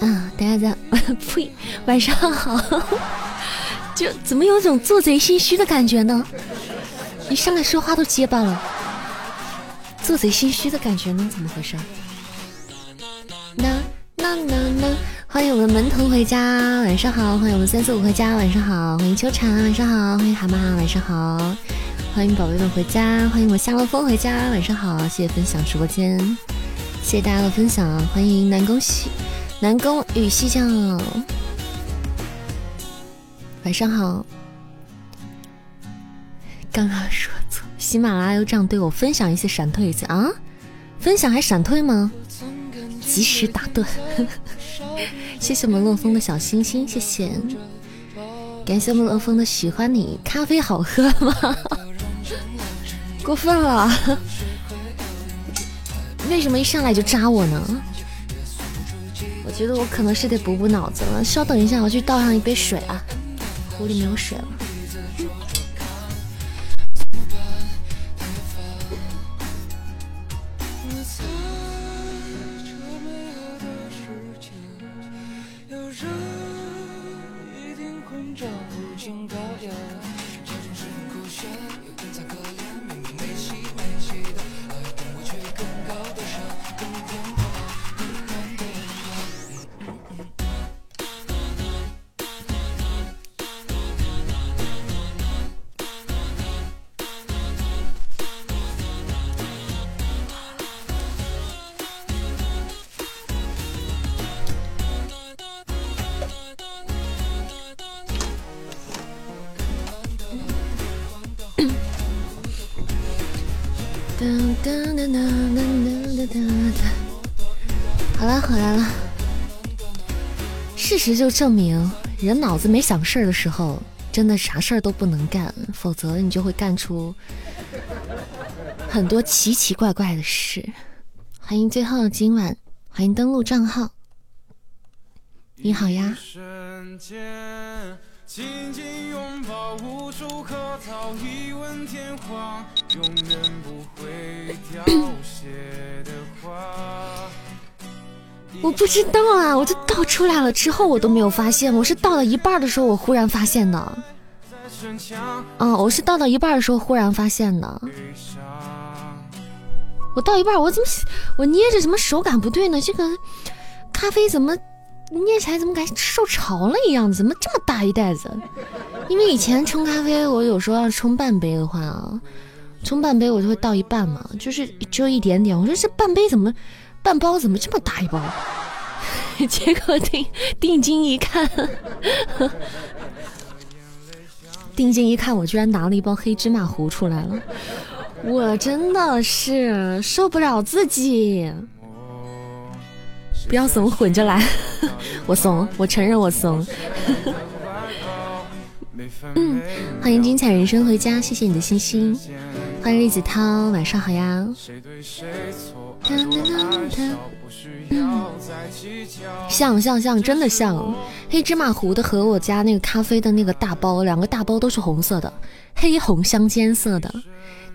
啊，大家在呸，晚上好，就怎么有种做贼心虚的感觉呢？一上来说话都结巴了，做贼心虚的感觉呢？怎么回事？那那那那，欢迎我们门童回家，晚上好！欢迎我们三四五回家，晚上好！欢迎秋蝉，晚上好！欢迎蛤蟆，晚上好！欢迎宝贝们回家，欢迎我夏洛风回家，晚上好！谢谢分享直播间，谢谢大家的分享，欢迎南宫西南宫雨西酱，晚上好。刚刚说错，喜马拉雅又这样对我分享一些闪退一次啊？分享还闪退吗？及时打断，谢谢我们洛风的小星星，谢谢，感谢我们洛风的喜欢你。咖啡好喝吗？过分了，为什么一上来就扎我呢？我觉得我可能是得补补脑子了，稍等一下，我去倒上一杯水啊，壶里没有水了。实就证明，人脑子没想事儿的时候，真的啥事儿都不能干，否则你就会干出很多奇奇怪怪的事。欢迎最后今晚，欢迎登录账号。你好呀。紧紧拥抱，无处可逃，一吻天荒，永远不会凋谢的花。我不知道啊，我就倒出来了，之后我都没有发现，我是倒到一半的时候，我忽然发现的。嗯，我是倒到一半的时候忽然发现的。我倒一半，我怎么我捏着怎么手感不对呢？这个咖啡怎么？捏起来怎么感觉受潮了一样？怎么这么大一袋子？因为以前冲咖啡，我有时候要冲半杯的话啊，冲半杯我就会倒一半嘛，就是只有一点点。我说这半杯怎么，半包怎么这么大一包？结果定定睛一看，定睛一看，我居然拿了一包黑芝麻糊出来了，我真的是受不了自己。不要怂，混着来。我怂，我承认我怂。嗯，欢迎精彩人生回家，谢谢你的星星。欢迎栗子涛，晚上好呀。像像像，真的像。黑芝麻糊的和我家那个咖啡的那个大包，两个大包都是红色的，黑红相间色的，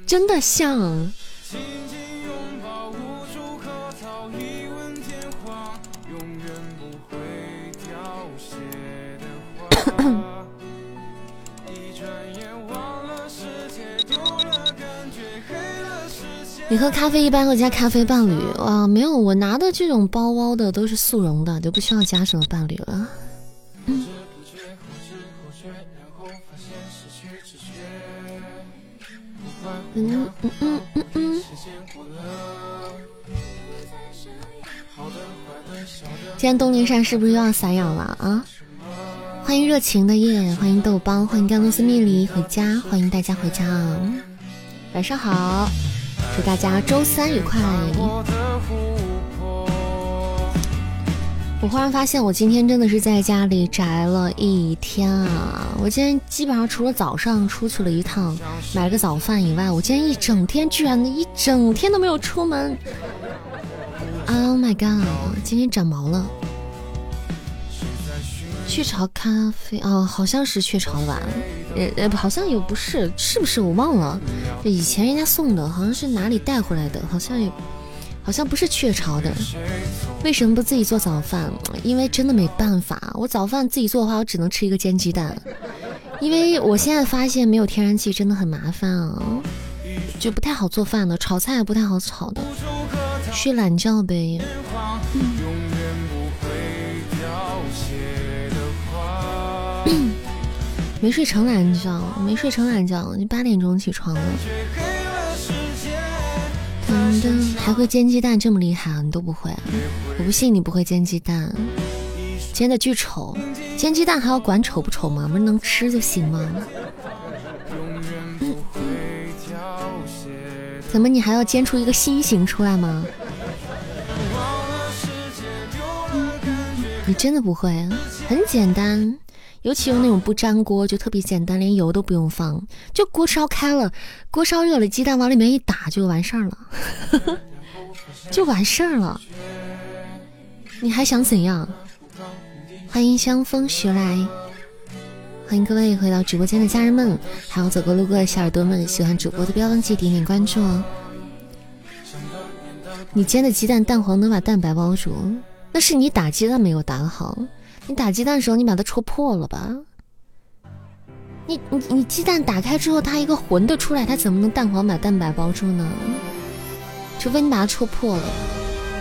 真的像。你喝咖啡一般会加咖啡伴侣哇？没有，我拿的这种包包的都是速溶的，就不需要加什么伴侣了。嗯嗯嗯嗯嗯。今天东林山是不是又要散养了啊？欢迎热情的夜，欢迎豆包，欢迎甘露寺蜜梨回家，欢迎大家回家啊！晚上好，祝大家周三愉快。我忽然发现，我今天真的是在家里宅了一天啊！我今天基本上除了早上出去了一趟买了个早饭以外，我今天一整天居然一整天都没有出门。Oh my god！今天长毛了。雀巢咖啡哦，好像是雀巢的吧。呃呃，好像也不是，是不是我忘了？这以前人家送的，好像是哪里带回来的，好像也，好像不是雀巢的。为什么不自己做早饭？因为真的没办法，我早饭自己做的话，我只能吃一个煎鸡蛋。因为我现在发现没有天然气真的很麻烦啊，就不太好做饭的，炒菜也不太好炒的。睡懒觉呗。没睡成懒觉，没睡成懒觉，你八点钟起床了。还会煎鸡蛋这么厉害啊？你都不会？我不信你不会煎鸡蛋，煎的巨丑。煎鸡蛋还要管丑不丑吗？不是能吃就行吗？怎么你还要煎出一个心形出来吗？你真的不会？很简单。尤其用那种不粘锅，就特别简单，连油都不用放，就锅烧开了，锅烧热了，鸡蛋往里面一打就完事儿了，就完事儿了。你还想怎样？欢迎香风徐来，欢迎各位回到直播间的家人们，还有走过路过的小耳朵们，喜欢主播的不要忘记点点关注哦。你煎的鸡蛋蛋黄能把蛋白包住，那是你打鸡蛋没有打好。你打鸡蛋的时候，你把它戳破了吧？你你你鸡蛋打开之后，它一个混的出来，它怎么能蛋黄把蛋白包住呢？除非你把它戳破了。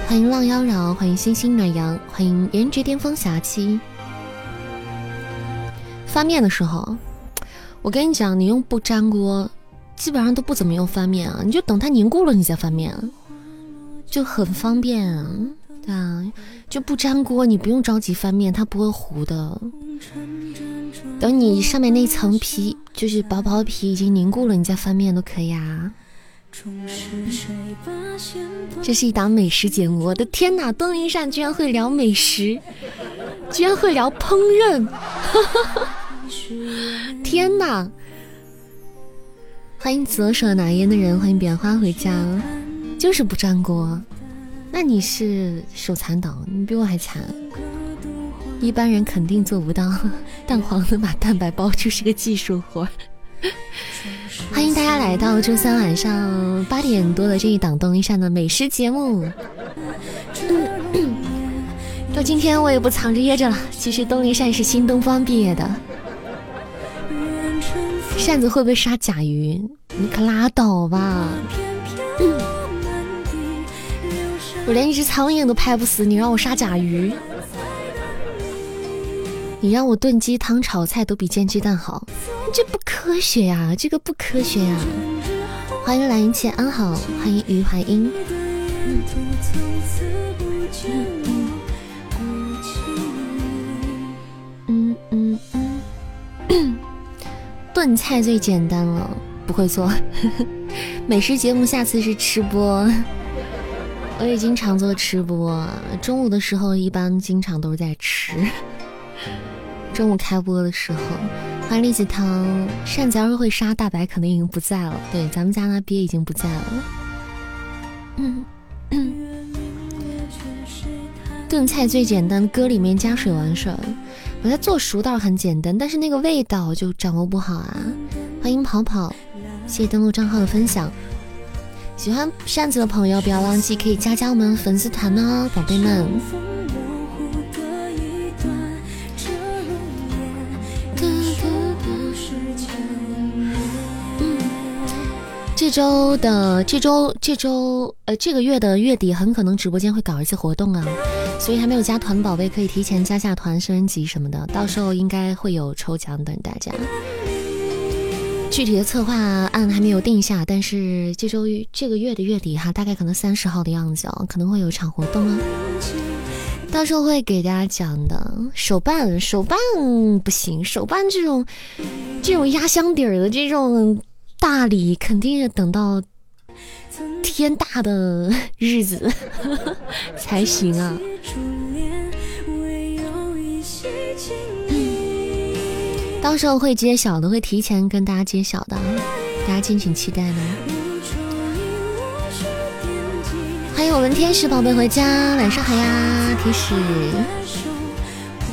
欢迎浪妖娆，欢迎星星暖阳，欢迎颜值巅峰侠妻。翻面的时候，我跟你讲，你用不粘锅，基本上都不怎么用翻面啊，你就等它凝固了，你再翻面，就很方便啊。啊，就不粘锅，你不用着急翻面，它不会糊的。等你上面那层皮，就是薄薄的皮已经凝固了，你再翻面都可以啊。这是一档美食节目，我的天哪！东林善居然会聊美食，居然会聊烹饪，天哪！欢迎左手拿烟的人，欢迎扁花回家，就是不粘锅。那你是手残党，你比我还惨。一般人肯定做不到，蛋黄能把蛋白包住是个技术活。欢迎大家来到周三晚上八点多的这一档东一扇的美食节目。到今天我也不藏着掖着了，其实东林善是新东方毕业的。扇子会不会杀甲鱼？你可拉倒吧！我连一只苍蝇都拍不死，你让我杀甲鱼？你让我炖鸡汤、炒菜都比煎鸡蛋好，这不科学呀！这个不科学呀！欢迎蓝一切安好，欢迎于怀英。嗯嗯，炖菜最简单了，不会做。美食节目下次是吃播。我也经常做吃播，中午的时候一般经常都是在吃。中午开播的时候，欢迎栗子汤。扇子要是会杀大白，可能已经不在了。对，咱们家那鳖已经不在了。嗯。炖菜最简单，搁里面加水完事儿。把它做熟倒是很简单，但是那个味道就掌握不好啊。欢迎跑跑，谢谢登录账号的分享。喜欢扇子的朋友，不要忘记可以加加我们粉丝团哦，宝贝们。这周的这周这周呃这个月的月底，很可能直播间会搞一次活动啊，所以还没有加团的宝贝可以提前加下团升级什么的，到时候应该会有抽奖等大家。具体的策划案还没有定下，但是这周这个月的月底哈，大概可能三十号的样子哦，可能会有一场活动啊，到时候会给大家讲的。手办手办不行，手办这种这种压箱底儿的这种大礼，肯定要等到天大的日子 才行啊。到时候会揭晓的，会提前跟大家揭晓的，大家敬请期待呢。欢迎我们天使宝贝回家，晚上好呀，天使。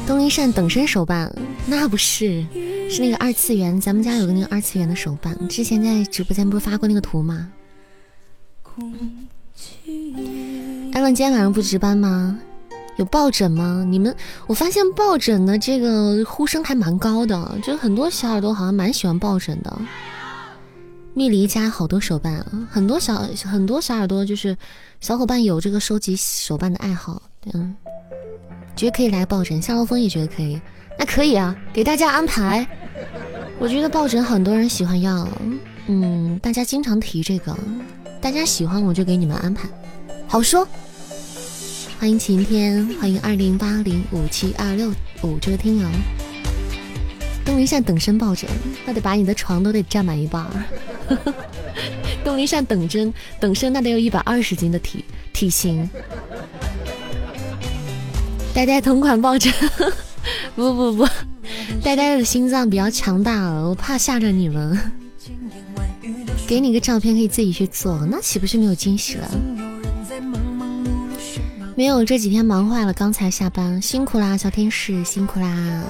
东林善等身手办，那不是是那个二次元，咱们家有个那个二次元的手办，之前在直播间不是发过那个图吗？艾伦今天晚上不值班吗？有抱枕吗？你们，我发现抱枕的这个呼声还蛮高的，就很多小耳朵好像蛮喜欢抱枕的。蜜梨家好多手办啊，很多小很多小耳朵就是小伙伴有这个收集手办的爱好，嗯，觉得可以来抱枕，夏洛风也觉得可以，那可以啊，给大家安排。我觉得抱枕很多人喜欢要，嗯，大家经常提这个，大家喜欢我就给你们安排，好说。欢迎晴天，欢迎二零八零五七二六五这个听友。东林善等身抱枕，那得把你的床都得占满一半。东林善等针等身，那得有一百二十斤的体体型。呆呆同款抱枕，不 不不，呆呆的心脏比较强大，我怕吓着你们。给你个照片，可以自己去做，那岂不是没有惊喜了？没有，这几天忙坏了，刚才下班，辛苦啦，小天使，辛苦啦。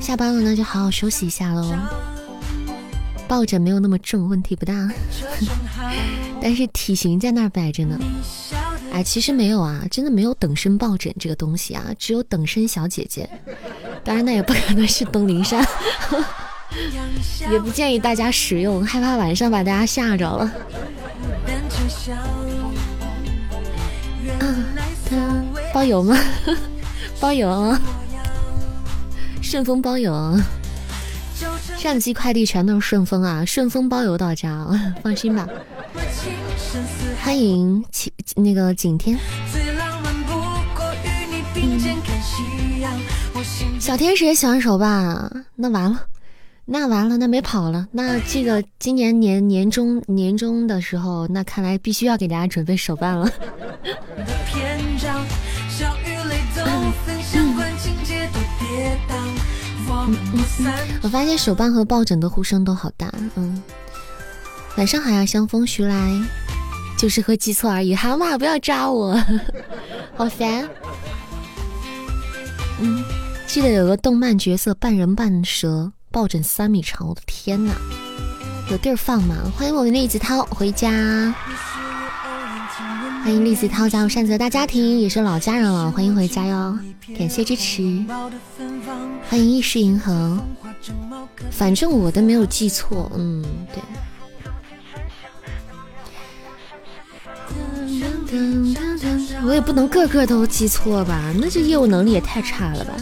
下班了，那就好好休息一下喽。抱枕没有那么重，问题不大，但是体型在那儿摆着呢。哎，其实没有啊，真的没有等身抱枕这个东西啊，只有等身小姐姐。当然，那也不可能是东林山，也不建议大家使用，害怕晚上把大家吓着了。包邮吗？包邮啊！顺丰包邮啊！上期快递全都是顺丰啊，顺丰包邮到家，放心吧。欢迎景那个景天，小天使也喜欢手办，那完了，那完了，那没跑了，那这个今年年年终年终的时候，那看来必须要给大家准备手办了。我发现手办和抱枕的呼声都好大，嗯。晚上好呀，香风徐来，就是会记错而已。蛤蟆不要扎我，好烦。嗯，记得有个动漫角色半人半蛇，抱枕三米长，我的天哪，有地儿放吗？欢迎我们栗子涛回家。欢迎栗子涛加入善泽大家庭，也是老家人了，欢迎回家哟，感谢支持。欢迎意识银河，反正我的没有记错，嗯，对。我也不能个个都记错吧，那这业务能力也太差了吧。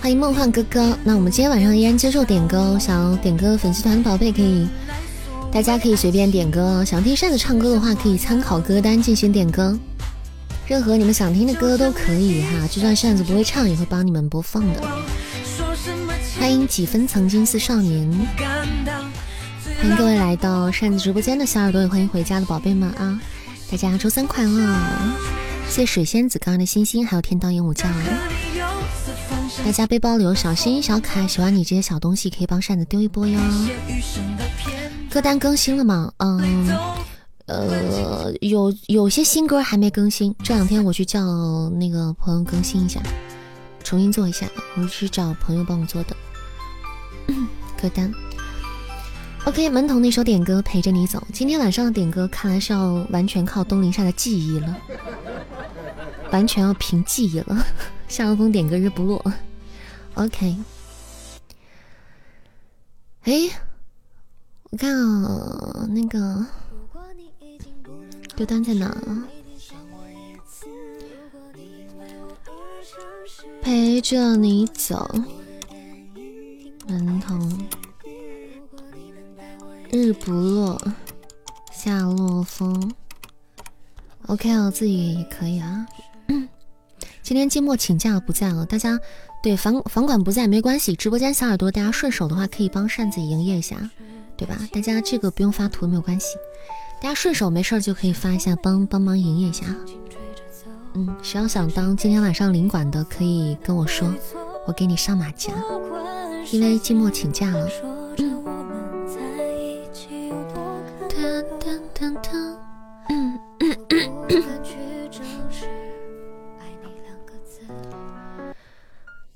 欢迎梦幻哥哥，那我们今天晚上依然接受点歌，想要点歌粉丝团的宝贝可以，大家可以随便点歌。想听扇子唱歌的话，可以参考歌单进行点歌，任何你们想听的歌都可以哈，就算扇子不会唱，也会帮你们播放的。欢迎几分曾经似少年，欢迎各位来到扇子直播间的小耳朵，也欢迎回家的宝贝们啊！大家周三快乐！谢水仙子刚刚的星星，还有天道鹦鹉叫。大家背包里有小心小可爱，喜欢你这些小东西，可以帮扇子丢一波哟。歌单更新了吗？嗯，呃，有有些新歌还没更新，这两天我去叫那个朋友更新一下，重新做一下。我去找朋友帮我做的歌单。OK，门童那首点歌陪着你走。今天晚上的点歌看来是要完全靠东林善的记忆了，完全要凭记忆了。夏洛风点歌日不落。OK，哎，我看啊，那个歌单在哪？陪着你走，门童，日不落，夏洛风。OK，我自己也可以啊。今天寂寞请假不在了，大家。对房房管不在没关系，直播间小耳朵大家顺手的话可以帮扇子营业一下，对吧？大家这个不用发图没有关系，大家顺手没事就可以发一下帮帮忙营业一下。嗯，谁要想当今天晚上领管的可以跟我说，我给你上马甲，因为寂寞请假了。嗯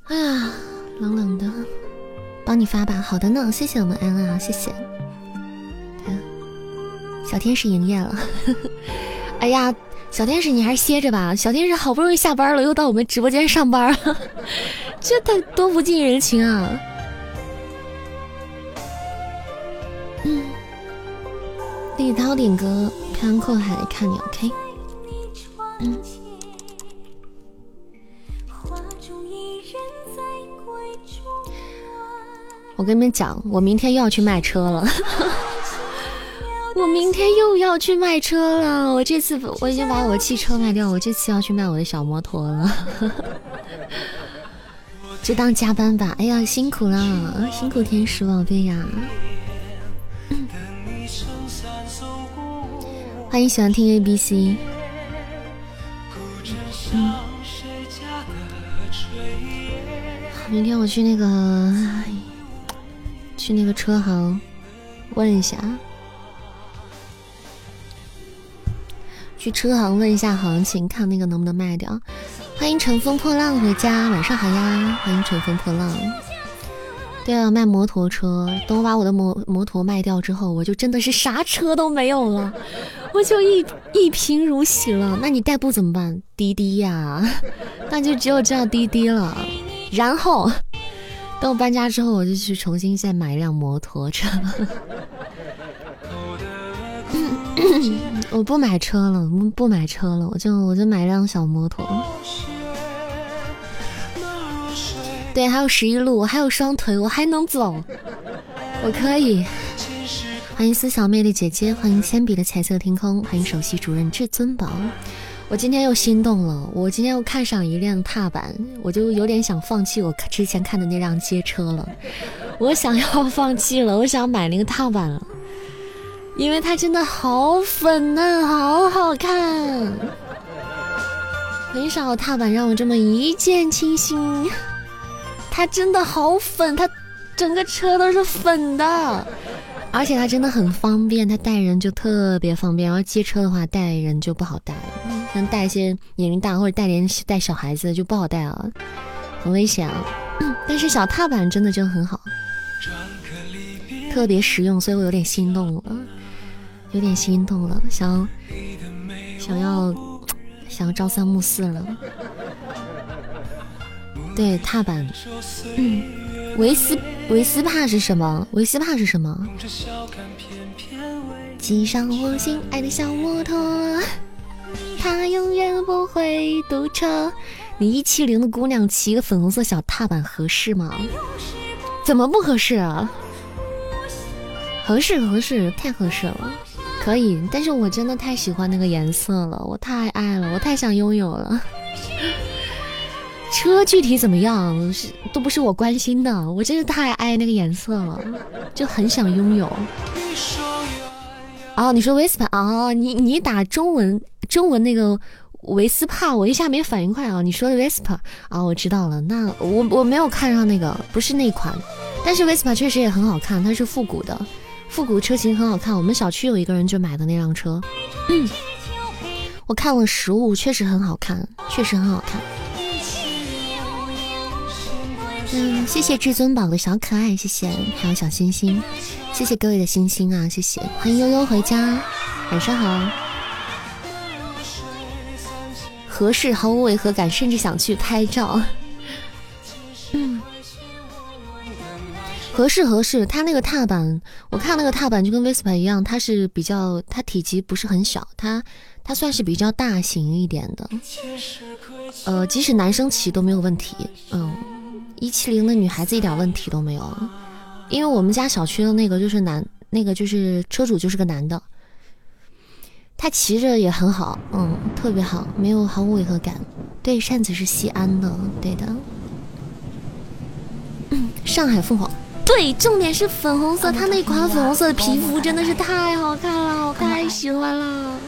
哎呀，冷冷的，帮你发吧。好的呢，谢谢我们安安，谢谢。小天使营业了，哎呀，小天使你还是歇着吧。小天使好不容易下班了，又到我们直播间上班，这太多不近人情啊。嗯，李涛点歌，漂洋过海看你，OK。嗯。我跟你们讲，我明天又要去卖车了。我明天又要去卖车了。我这次我已经把我汽车卖掉，我这次要去卖我的小摩托了。就当加班吧。哎呀，辛苦了，辛苦天使宝贝呀！欢迎喜欢听 A B C。明天我去那个。去那个车行问一下，去车行问一下行情，看那个能不能卖掉。欢迎乘风破浪回家，晚上好呀！欢迎乘风破浪。对啊，卖摩托车。等我把我的摩摩托卖掉之后，我就真的是啥车都没有了，我就一一贫如洗了。那你代步怎么办？滴滴呀，那就只有叫滴滴了。然后。等我搬家之后，我就去重新再买一辆摩托车。我不买车了，不买车了，我就我就买辆小摩托。对，还有十一路，我还有双腿，我还能走，我可以。欢迎思小魅力姐姐，欢迎铅笔的彩色天空，欢迎首席主任至尊宝。我今天又心动了，我今天又看上一辆踏板，我就有点想放弃我之前看的那辆街车了。我想要放弃了，我想买那个踏板了，因为它真的好粉嫩，好好看。很少踏板让我这么一见倾心，它真的好粉，它整个车都是粉的。而且它真的很方便，它带人就特别方便。然后接车的话，带人就不好带，像带一些年龄大或者带连带小孩子就不好带啊，很危险啊。但是小踏板真的就很好，特别实用，所以我有点心动了，有点心动了，想想要想要朝三暮四了。对，踏板，嗯。维斯维斯帕是什么？维斯帕是什么？骑上我心爱的小摩托，它永远不会堵车。你一七零的姑娘骑个粉红色小踏板合适吗？怎么不合适啊？合适合适，太合适了，可以。但是我真的太喜欢那个颜色了，我太爱了，我太想拥有了。车具体怎么样是都不是我关心的，我真是太爱那个颜色了，就很想拥有。哦，你说维斯帕哦，你你打中文中文那个维斯帕，我一下没反应快啊。你说的维斯帕啊，我知道了。那我我没有看上那个，不是那款，但是维斯帕确实也很好看，它是复古的，复古车型很好看。我们小区有一个人就买的那辆车，嗯，我看了实物，确实很好看，确实很好看。谢谢至尊宝的小可爱，谢谢，还有小星星，谢谢各位的星星啊，谢谢，欢迎悠悠回家，晚上好，合适，毫无违和感，甚至想去拍照。嗯，合适合适，它那个踏板，我看那个踏板就跟 Vespa 一样，它是比较，它体积不是很小，它它算是比较大型一点的，呃，即使男生骑都没有问题，嗯。一七零的女孩子一点问题都没有，因为我们家小区的那个就是男，那个就是车主就是个男的，他骑着也很好，嗯，特别好，没有毫无违和感。对，扇子是西安的，对的。嗯上海凤凰，对，重点是粉红色，他那款粉红色的皮肤真的是太好看了，我太喜欢了。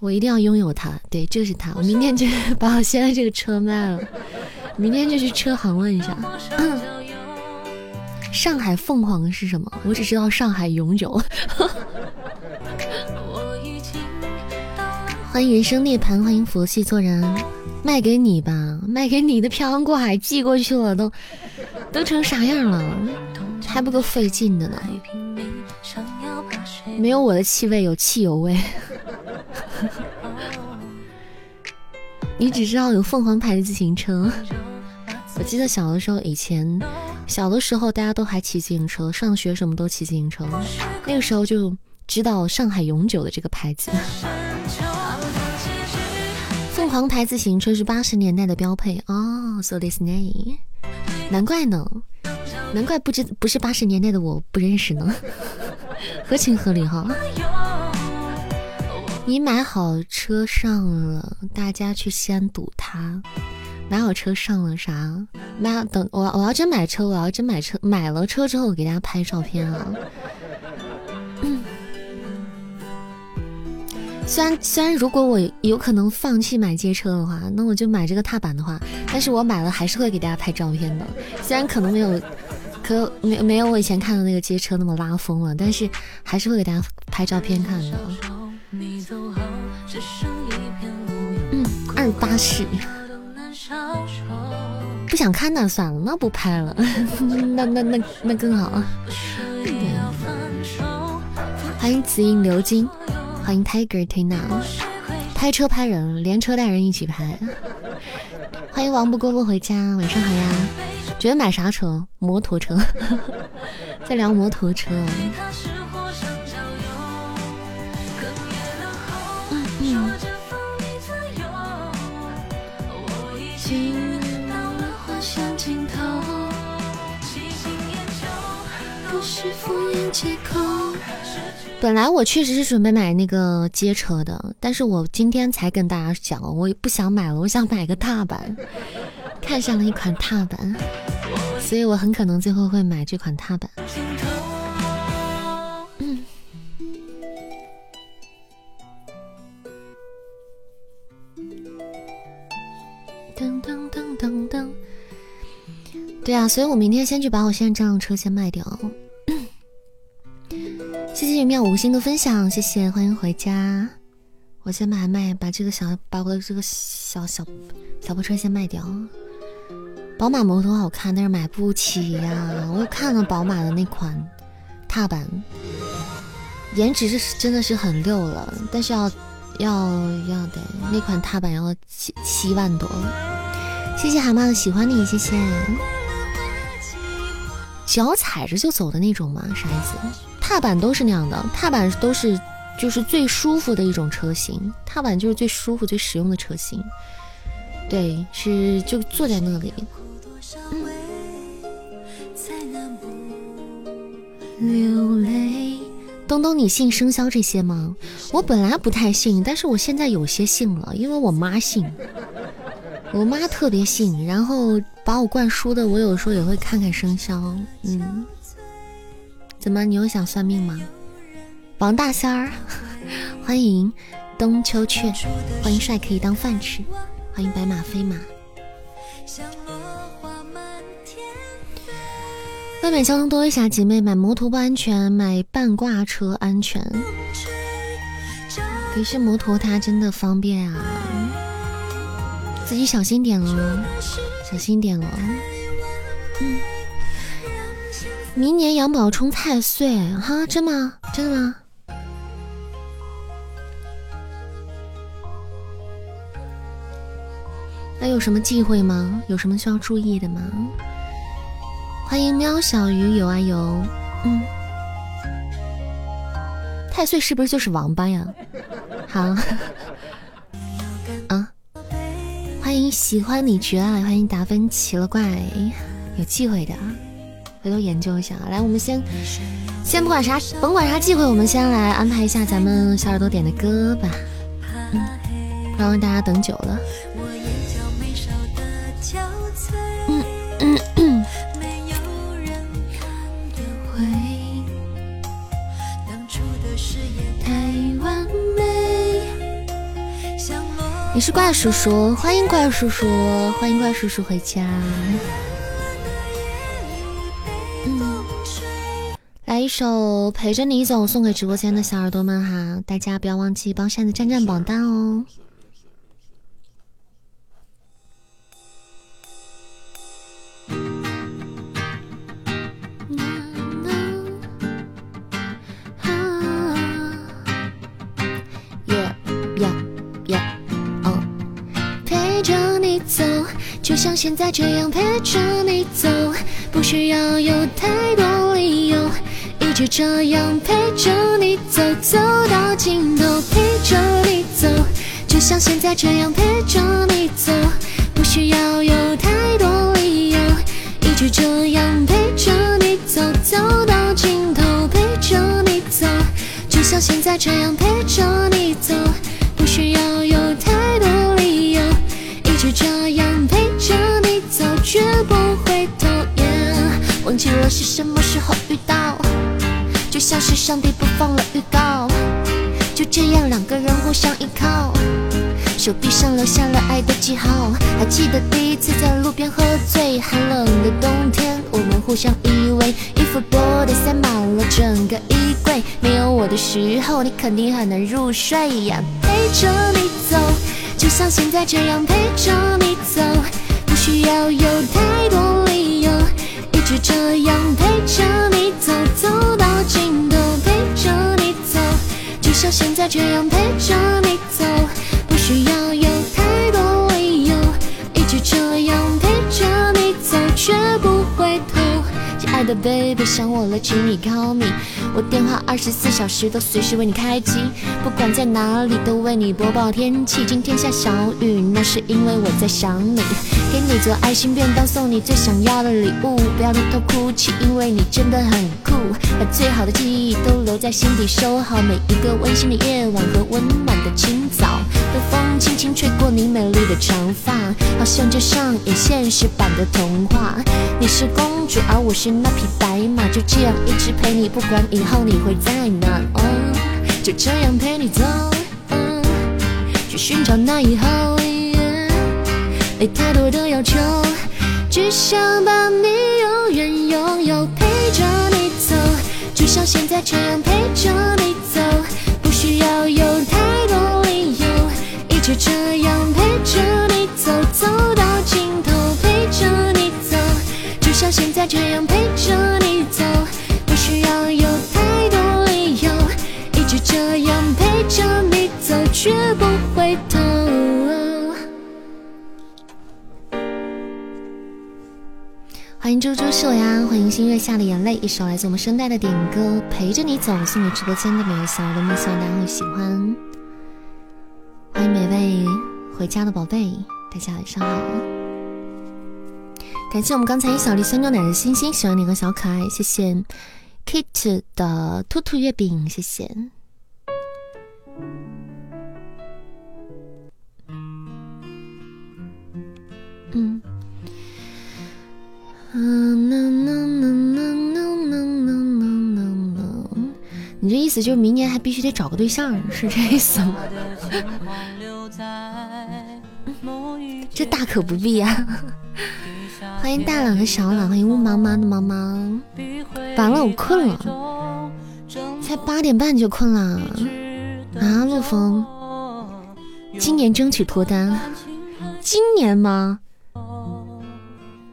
我一定要拥有它，对，就是它，我明天就把我现在这个车卖了。明天就去车行问一下。上海凤凰是什么？我只知道上海永久。欢迎人生涅槃，欢迎佛系做人，卖给你吧，卖给你的漂洋过海寄过去了，都都成啥样了，还不够费劲的呢。没有我的气味，有汽油味。你只知道有凤凰牌的自行车。我记得小的时候，以前小的时候大家都还骑自行车，上学什么都骑自行车。那个时候就知道上海永久的这个牌子。凤凰牌自行车是八十年代的标配哦，so this name，难怪呢，难怪不知不是八十年代的我不认识呢，合情合理哈。你买好车上了，大家去西安堵他。买好车上了啥？买等我我要真买车，我要真买车，买了车之后给大家拍照片啊。虽然虽然如果我有可能放弃买街车的话，那我就买这个踏板的话，但是我买了还是会给大家拍照片的。虽然可能没有，可没没有我以前看的那个街车那么拉风了，但是还是会给大家拍照片看的。嗯，二八式，不想看那算了，那不拍了，那那那那更好。欢迎紫印流金，欢迎 Tiger Tina，拍车拍人，连车带人一起拍。欢迎王不过不回家，晚上好呀。觉得买啥车？摩托车，在聊摩托车。本来我确实是准备买那个街车的，但是我今天才跟大家讲，我也不想买了，我想买个踏板，看上了一款踏板，所以我很可能最后会买这款踏板。噔噔噔噔噔，对啊，所以我明天先去把我现在这辆车先卖掉。谢谢妙五星的分享，谢谢，欢迎回家。我先把卖，把这个小，把我的这个小小小破车先卖掉。宝马摩托好看，但是买不起呀。我又看了宝马的那款踏板，颜值是真的是很溜了，但是要要要得那款踏板要七七万多。谢谢蛤蟆的喜欢你，谢谢。脚踩着就走的那种吗？啥意思？踏板都是那样的，踏板都是就是最舒服的一种车型，踏板就是最舒服、最实用的车型。对，是就坐在那里。流泪。东东，你信生肖这些吗？我本来不太信，但是我现在有些信了，因为我妈信，我妈特别信，然后把我灌输的，我有时候也会看看生肖，嗯。怎么？你又想算命吗？王大仙儿，欢迎冬秋雀，欢迎帅可以当饭吃，欢迎白马飞马。外面交通多一下，姐妹买摩托不安全，买半挂车安全。可是摩托它真的方便啊，自己小心点喽，小心点喽。嗯。明年杨宝冲太岁哈，真吗？真的吗？那有什么忌讳吗？有什么需要注意的吗？欢迎喵小鱼游啊游，嗯，太岁是不是就是王八呀？好，欢迎喜欢你绝爱，欢迎达芬奇了怪，有忌讳的。回头研究一下，来，我们先先不管啥，甭管啥忌讳，我们先来安排一下咱们小耳朵点的歌吧，不让大家等久了。你是怪叔叔，欢迎怪叔叔，欢迎怪叔叔回家。来一首陪着你走，送给直播间的小耳朵们哈！大家不要忘记帮扇子占占榜单哦。就像现在这样陪着你走，不需要有太多理由，一直这样陪着你走，走到尽头，陪着你走，就像现在这样陪着你走，不需要有太多理由，一直这样陪着你走，走到尽头，陪着你走，就像现在这样陪着你走，不需要有太多理由，就这样陪着你走，绝不回头。忘记了是什么时候遇到，就像是上帝播放了预告，就这样两个人互相依靠，手臂上留下了爱的记号。还记得第一次在路边喝醉，寒冷的冬天，我们互相依偎，衣服多得塞满了整个衣柜。没有我的时候，你肯定很难入睡呀。陪着你走，就像现在这样陪着你走，不需要有太多理由。一直这样陪着你走，走到尽头，陪着你走，就像现在这样陪着你走，不需要有爱的 baby，想我了，请你 call me，我电话二十四小时都随时为你开机，不管在哪里都为你播报天气。今天下小雨，那是因为我在想你。给你做爱心便当，送你最想要的礼物。不要偷偷哭泣，因为你真的很酷。把最好的记忆都留在心底，收好每一个温馨的夜晚和温暖的清早。风轻轻吹过你美丽的长发，好像就上演现实版的童话。你是公主，而我是那匹白马，就这样一直陪你，不管以后你会在哪。哦就这样陪你走，嗯去寻找那以后。没太多的要求，只想把你永远拥有，陪着你走，就像现在这样陪着你走，不需要有太多，就这样陪着你走，走到尽头，陪着你走，就像现在这样陪着你走，不需要有太多理由，一直这样陪着你走，绝不回头。欢迎周周秀呀，欢迎新月下的眼泪，一首来自我们声带的点歌，陪着你走，送给直播间的每位小耳朵，希望大家会喜欢。欢迎每位回家的宝贝，大家晚上好。感谢我们刚才一小粒酸牛奶的星星，喜欢你和小可爱，谢谢 Kit 的兔兔月饼，谢谢。嗯。你这意思就是明年还必须得找个对象，是这意思吗？这大可不必呀！欢迎大朗和小朗，欢迎雾茫茫的茫茫。完了，我困了，才八点半就困了啊！陆风，今年争取脱单，今年吗？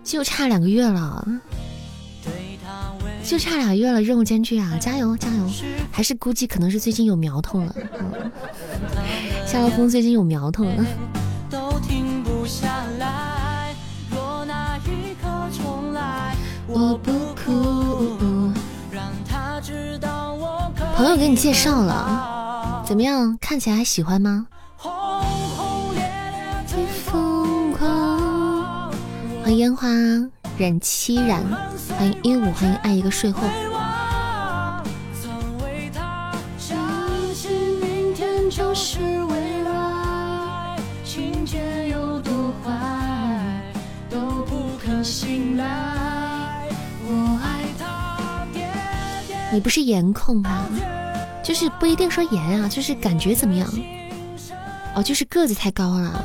就差两个月了，就差俩月了，任务艰巨啊！加油加油！还是估计可能是最近有苗头了，夏洛峰最近有苗头了。我不哭朋友给你介绍了，怎么样？看起来还喜欢吗？欢迎烟花染七染，欢迎一五，欢迎爱一个睡后。你不是颜控啊，就是不一定说颜啊，就是感觉怎么样？哦，就是个子太高了。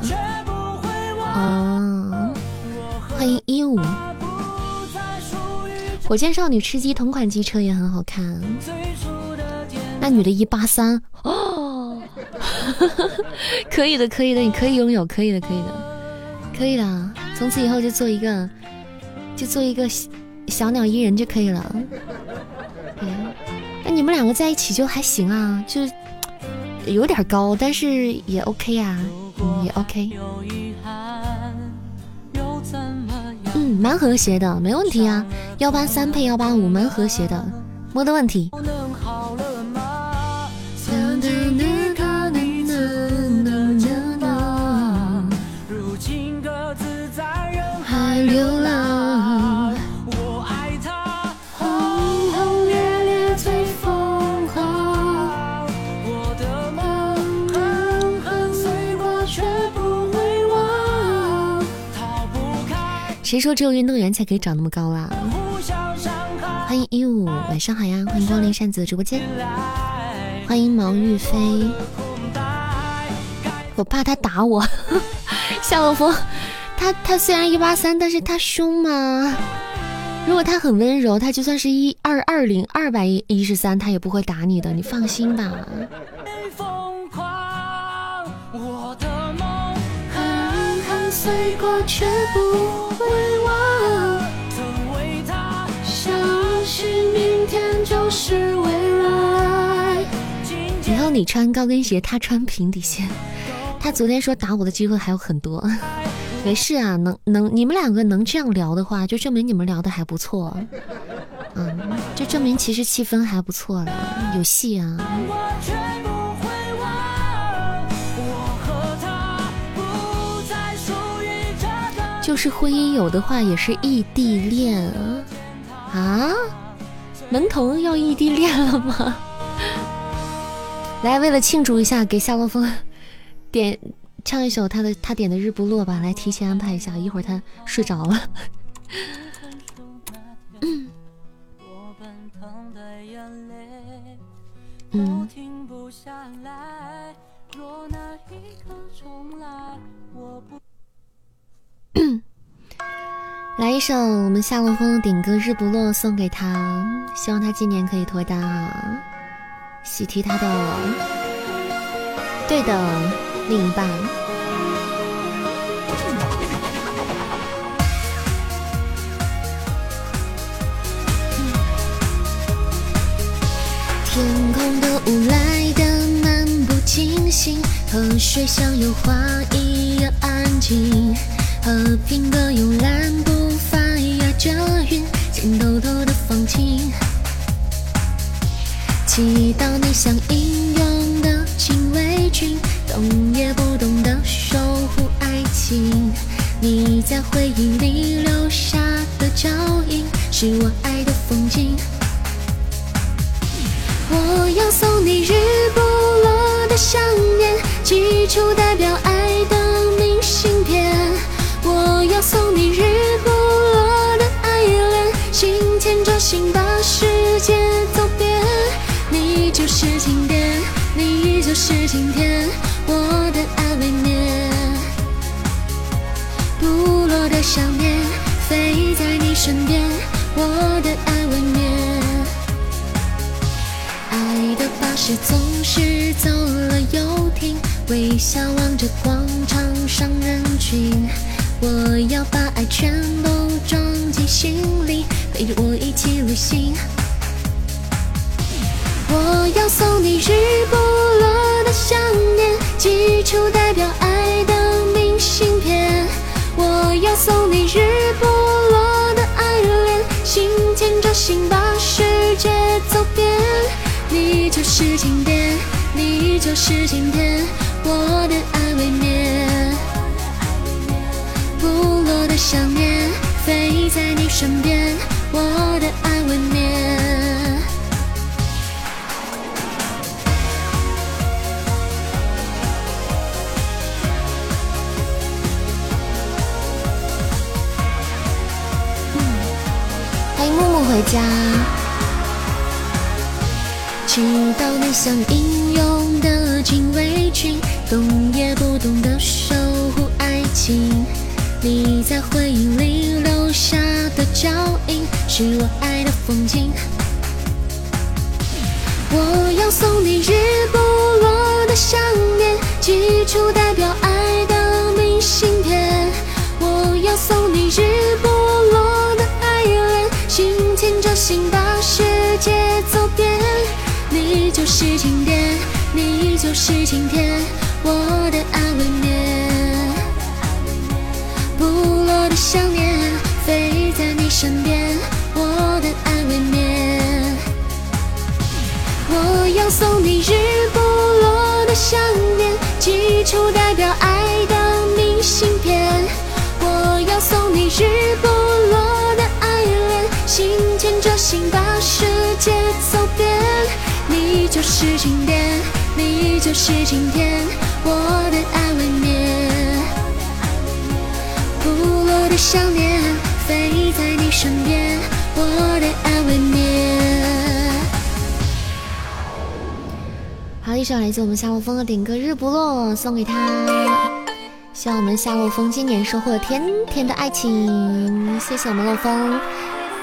哦。欢迎一五，火箭少女吃鸡同款机车也很好看。那女的一八三哦，可以的，可以的，你可以拥有，可以的，可以的，可以的。从此以后就做一个，就做一个小鸟依人就可以了。那你们两个在一起就还行啊，就有点高，但是也 OK 啊，也 OK。蛮和谐的，没问题啊。幺八三配幺八五，蛮和谐的，没得问题。谁说只有运动员才可以长那么高啦？欢迎一五，晚上好呀！欢迎光临扇子的直播间，欢迎毛玉飞。我怕他打我，夏洛夫，他他虽然一八三，但是他凶吗？如果他很温柔，他就算是一二二零二百一十三，他也不会打你的，你放心吧。过却不会忘。以后你穿高跟鞋，他穿平底鞋。他昨天说打我的机会还有很多，没事啊，能能你们两个能这样聊的话，就证明你们聊的还不错，嗯，就证明其实气氛还不错了，有戏啊。就是婚姻有的话也是异地恋啊？啊门童要异地恋了吗？来，为了庆祝一下，给夏洛峰点唱一首他的他点的《日不落》吧，来提前安排一下，一会儿他睡着了。嗯。来 来一首我们夏洛峰顶歌《日不落》送给他，希望他今年可以脱单啊！喜提他的对的另一半。天空的雾来的漫不经心，河水像油画一样安静。和平的慵懒步伐压着云，心偷偷的放晴。祈祷你像英勇的禁卫军，动也不动的守护爱情。你在回忆里留下的脚印，是我爱的风景。我要送你日不落的想念，寄出代表爱的。送你日不落的爱恋，心牵着心把世界走遍。你就是晴天，你就是晴天，我的爱未眠。不落的想念，飞在你身边，我的爱未眠。爱的巴士总是走了又停，微笑望着广场上人群。我要把爱全都装进心里，陪着我一起旅行。我要送你日不落的想念，寄出代表爱的明信片。我要送你日不落的爱恋，心牵着心把世界走遍。你就是庆典，你就是晴天，我的爱未眠。不落的想念，飞在你身边，我的爱未眠。欢迎木木回家。知道你像英勇的禁卫军，动也不动的守护爱情。你在回忆里留下的脚印，是我爱的风景。我要送你日不落的想念，寄出代表爱的明信片。我要送你日不落的爱恋，心牵着心把世界走遍。你就是晴天，你就是晴天，我的爱未眠。想念，飞在你。身边，我的爱未眠。我要送你日不落的想念，寄出代表爱的明信片。我要送你日不落的爱恋，心牵着心把世界走遍。你就是经典，你就是晴天，我的爱未眠。想念，飞在你身边，我的爱未眠。好，一首来自我们夏洛风的点歌《日不落》，送给他。希望我们夏洛风今年收获甜甜的爱情。谢谢我们洛风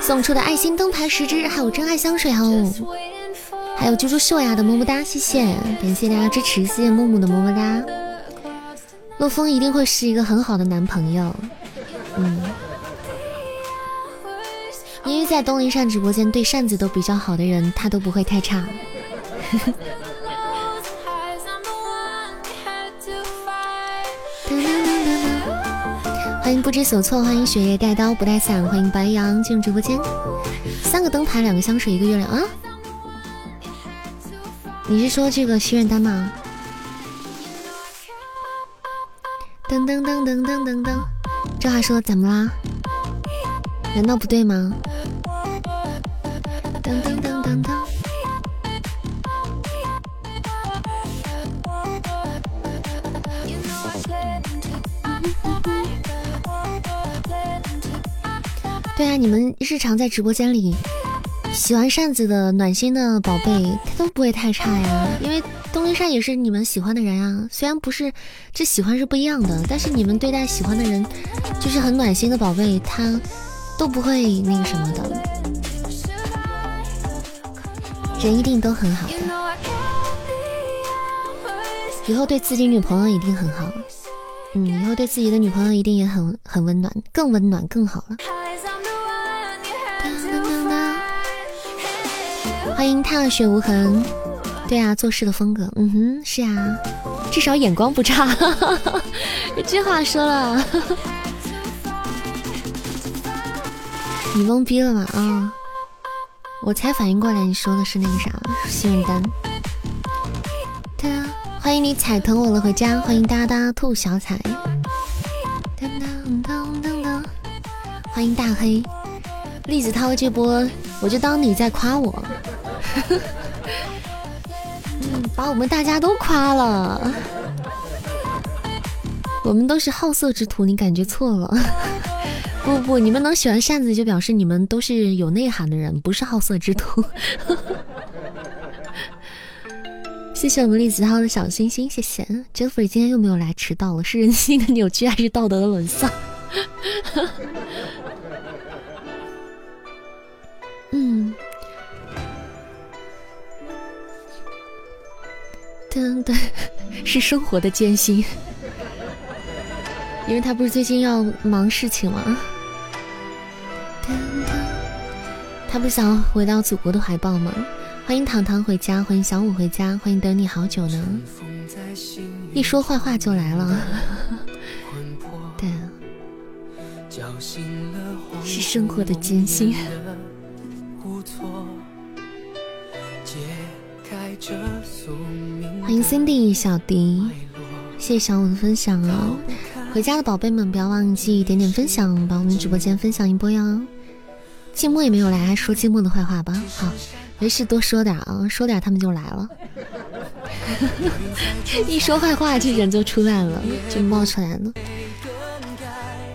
送出的爱心灯牌十支，还有真爱香水哦，还有猪猪秀雅的么么哒，谢谢，感谢大家支持，谢谢木木的么么哒。洛风一定会是一个很好的男朋友，嗯，因为在东林善直播间对扇子都比较好的人，他都不会太差。欢迎不知所措，欢迎雪夜带刀不带伞，欢迎白羊进入直播间。三个灯牌，两个香水，一个月亮啊！你是说这个心愿单吗？噔噔噔噔噔噔噔，这话说怎么啦？难道不对吗？噔噔噔噔噔。对啊，你们日常在直播间里喜欢扇子的暖心的宝贝，他都不会太差呀。因为东林扇也是你们喜欢的人啊，虽然不是这喜欢是不一样的，但是你们对待喜欢的人，就是很暖心的宝贝，他都不会那个什么的，人一定都很好的。以后对自己女朋友一定很好，嗯，以后对自己的女朋友一定也很很温暖，更温暖更好了。欢迎踏雪无痕，对啊，做事的风格，嗯哼，是啊，至少眼光不差。这话说了，你懵逼了吗？啊，我才反应过来，你说的是那个啥心愿单。对啊，欢迎你踩疼我了回家，欢迎哒哒兔小彩。当当当当当，欢迎大黑，栗子涛这波，我就当你在夸我。嗯，把我们大家都夸了。我们都是好色之徒，你感觉错了。不不不，你们能喜欢扇子，就表示你们都是有内涵的人，不是好色之徒。谢谢我们栗子涛的小星星，谢谢 Jeffrey 今天又没有来，迟到了，是人性的扭曲还是道德的沦丧？嗯。对，是生活的艰辛，因为他不是最近要忙事情吗？他不想回到祖国的怀抱吗？欢迎糖糖回家，欢迎小五回家，欢迎等你好久呢。一说坏话就来了，对，是生活的艰辛。错。解开这宿命欢迎 Cindy 小迪，谢谢小五的分享啊！回家的宝贝们不要忘记点点分享，把我们直播间分享一波哟。寂寞也没有来，还说寂寞的坏话吧？好，没事多说点啊，说点他们就来了。一说坏话，这人就出来了，就冒出来了。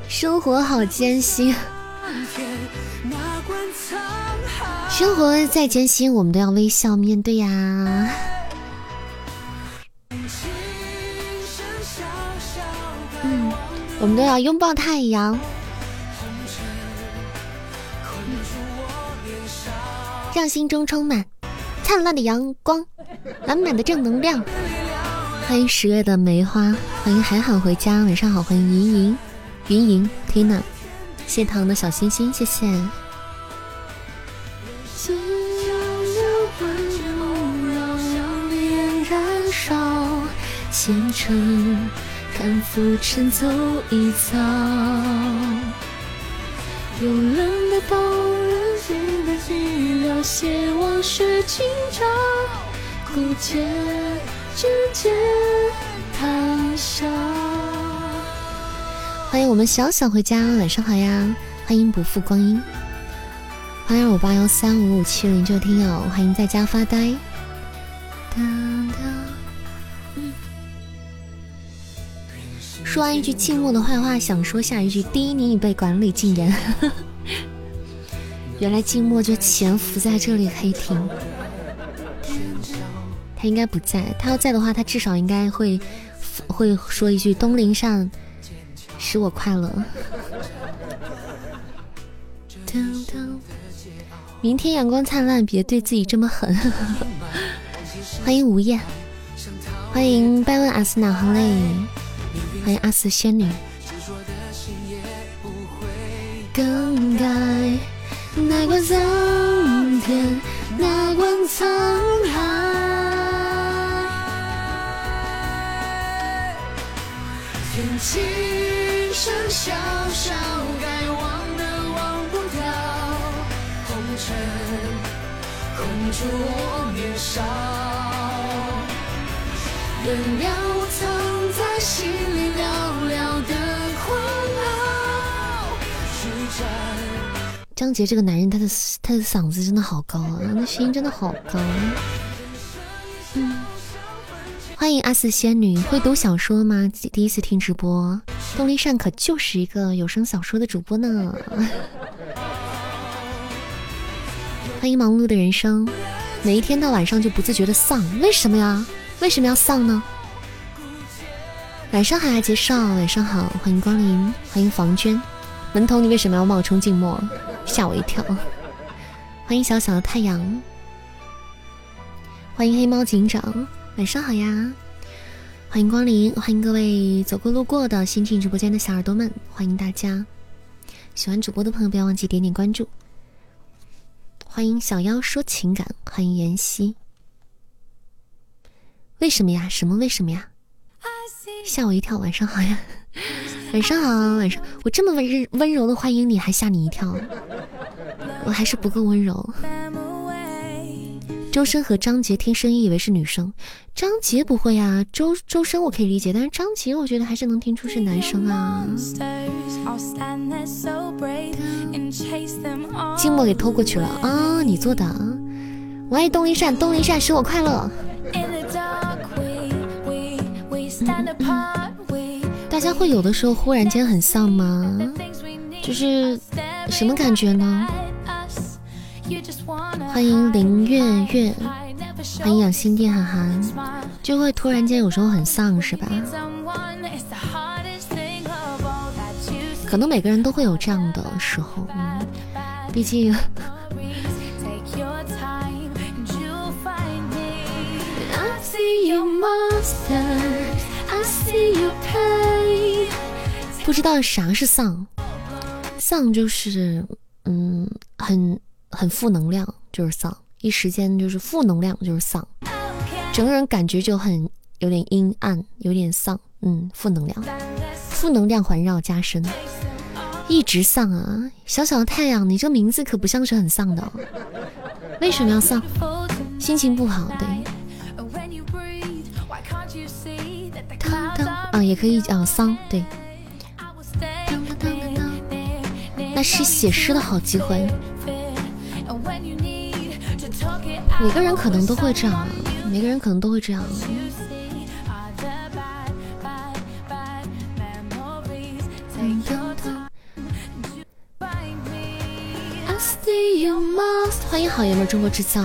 生活好艰辛。生活再艰辛，我们都要微笑面对呀。嗯，我们都要拥抱太阳，让心中充满灿烂的阳光，满满的正能量。欢迎十月的梅花，欢迎海海回家，晚上好，欢迎莹莹、云莹、Tina，谢糖的小心心，谢谢。前尘看浮沉走一遭，用冷的包任性的寂寥写往事今朝枯竭指尖谈笑欢迎我们小小回家晚上好呀欢迎不负光阴。欢迎五八幺三五五七零这位听友欢迎在家发呆。说完一句静默的坏话，想说下一句：第一，你已被管理禁言。原来静默就潜伏在这里黑厅。他应该不在，他要在的话，他至少应该会会说一句：东林上使我快乐。明天阳光灿烂，别对自己这么狠。欢迎吴燕，欢迎拜问阿斯纳和泪。欢迎阿斯仙女。更改哪管苍天，哪管沧海。天气声萧萧，该忘的忘不掉。红尘困住我年少，人了我藏在心里。张杰这个男人，他的他的嗓子真的好高啊，那声音真的好高。嗯，欢迎阿四仙女，会读小说吗？第一次听直播，东篱善可就是一个有声小说的主播呢。欢迎忙碌的人生，每一天到晚上就不自觉的丧？为什么呀？为什么要丧呢？晚上好，阿介绍，晚上好，欢迎光临，欢迎房娟，门童，你为什么要冒充静默？吓我一跳！欢迎小小的太阳，欢迎黑猫警长，晚上好呀！欢迎光临，欢迎各位走过路过的新进直播间的小耳朵们，欢迎大家！喜欢主播的朋友不要忘记点点关注。欢迎小妖说情感，欢迎妍希。为什么呀？什么为什么呀？吓我一跳！晚上好呀！晚上好，晚上我这么温温柔的欢迎你，还吓你一跳，我还是不够温柔。周深和张杰听声音以为是女生，张杰不会呀，周周深我可以理解，但是张杰我觉得还是能听出是男生啊。静默给偷过去了啊，你做的啊。我爱东林善，东林善使我快乐。大家会有的时候忽然间很丧吗？就是什么感觉呢？欢迎林月月，欢迎养心殿涵涵，就会突然间有时候很丧是吧？可能每个人都会有这样的时候，嗯，毕竟。不知道啥是丧，丧就是嗯，很很负能量，就是丧，一时间就是负能量，就是丧，整个人感觉就很有点阴暗，有点丧，嗯，负能量，负能量环绕加深，一直丧啊！小小的太阳，你这名字可不像是很丧的，为什么要丧？心情不好，对。也可以讲丧，对。那是写诗的好机会。每个人可能都会这样，每个人可能都会这样。欢迎好爷们中国制造。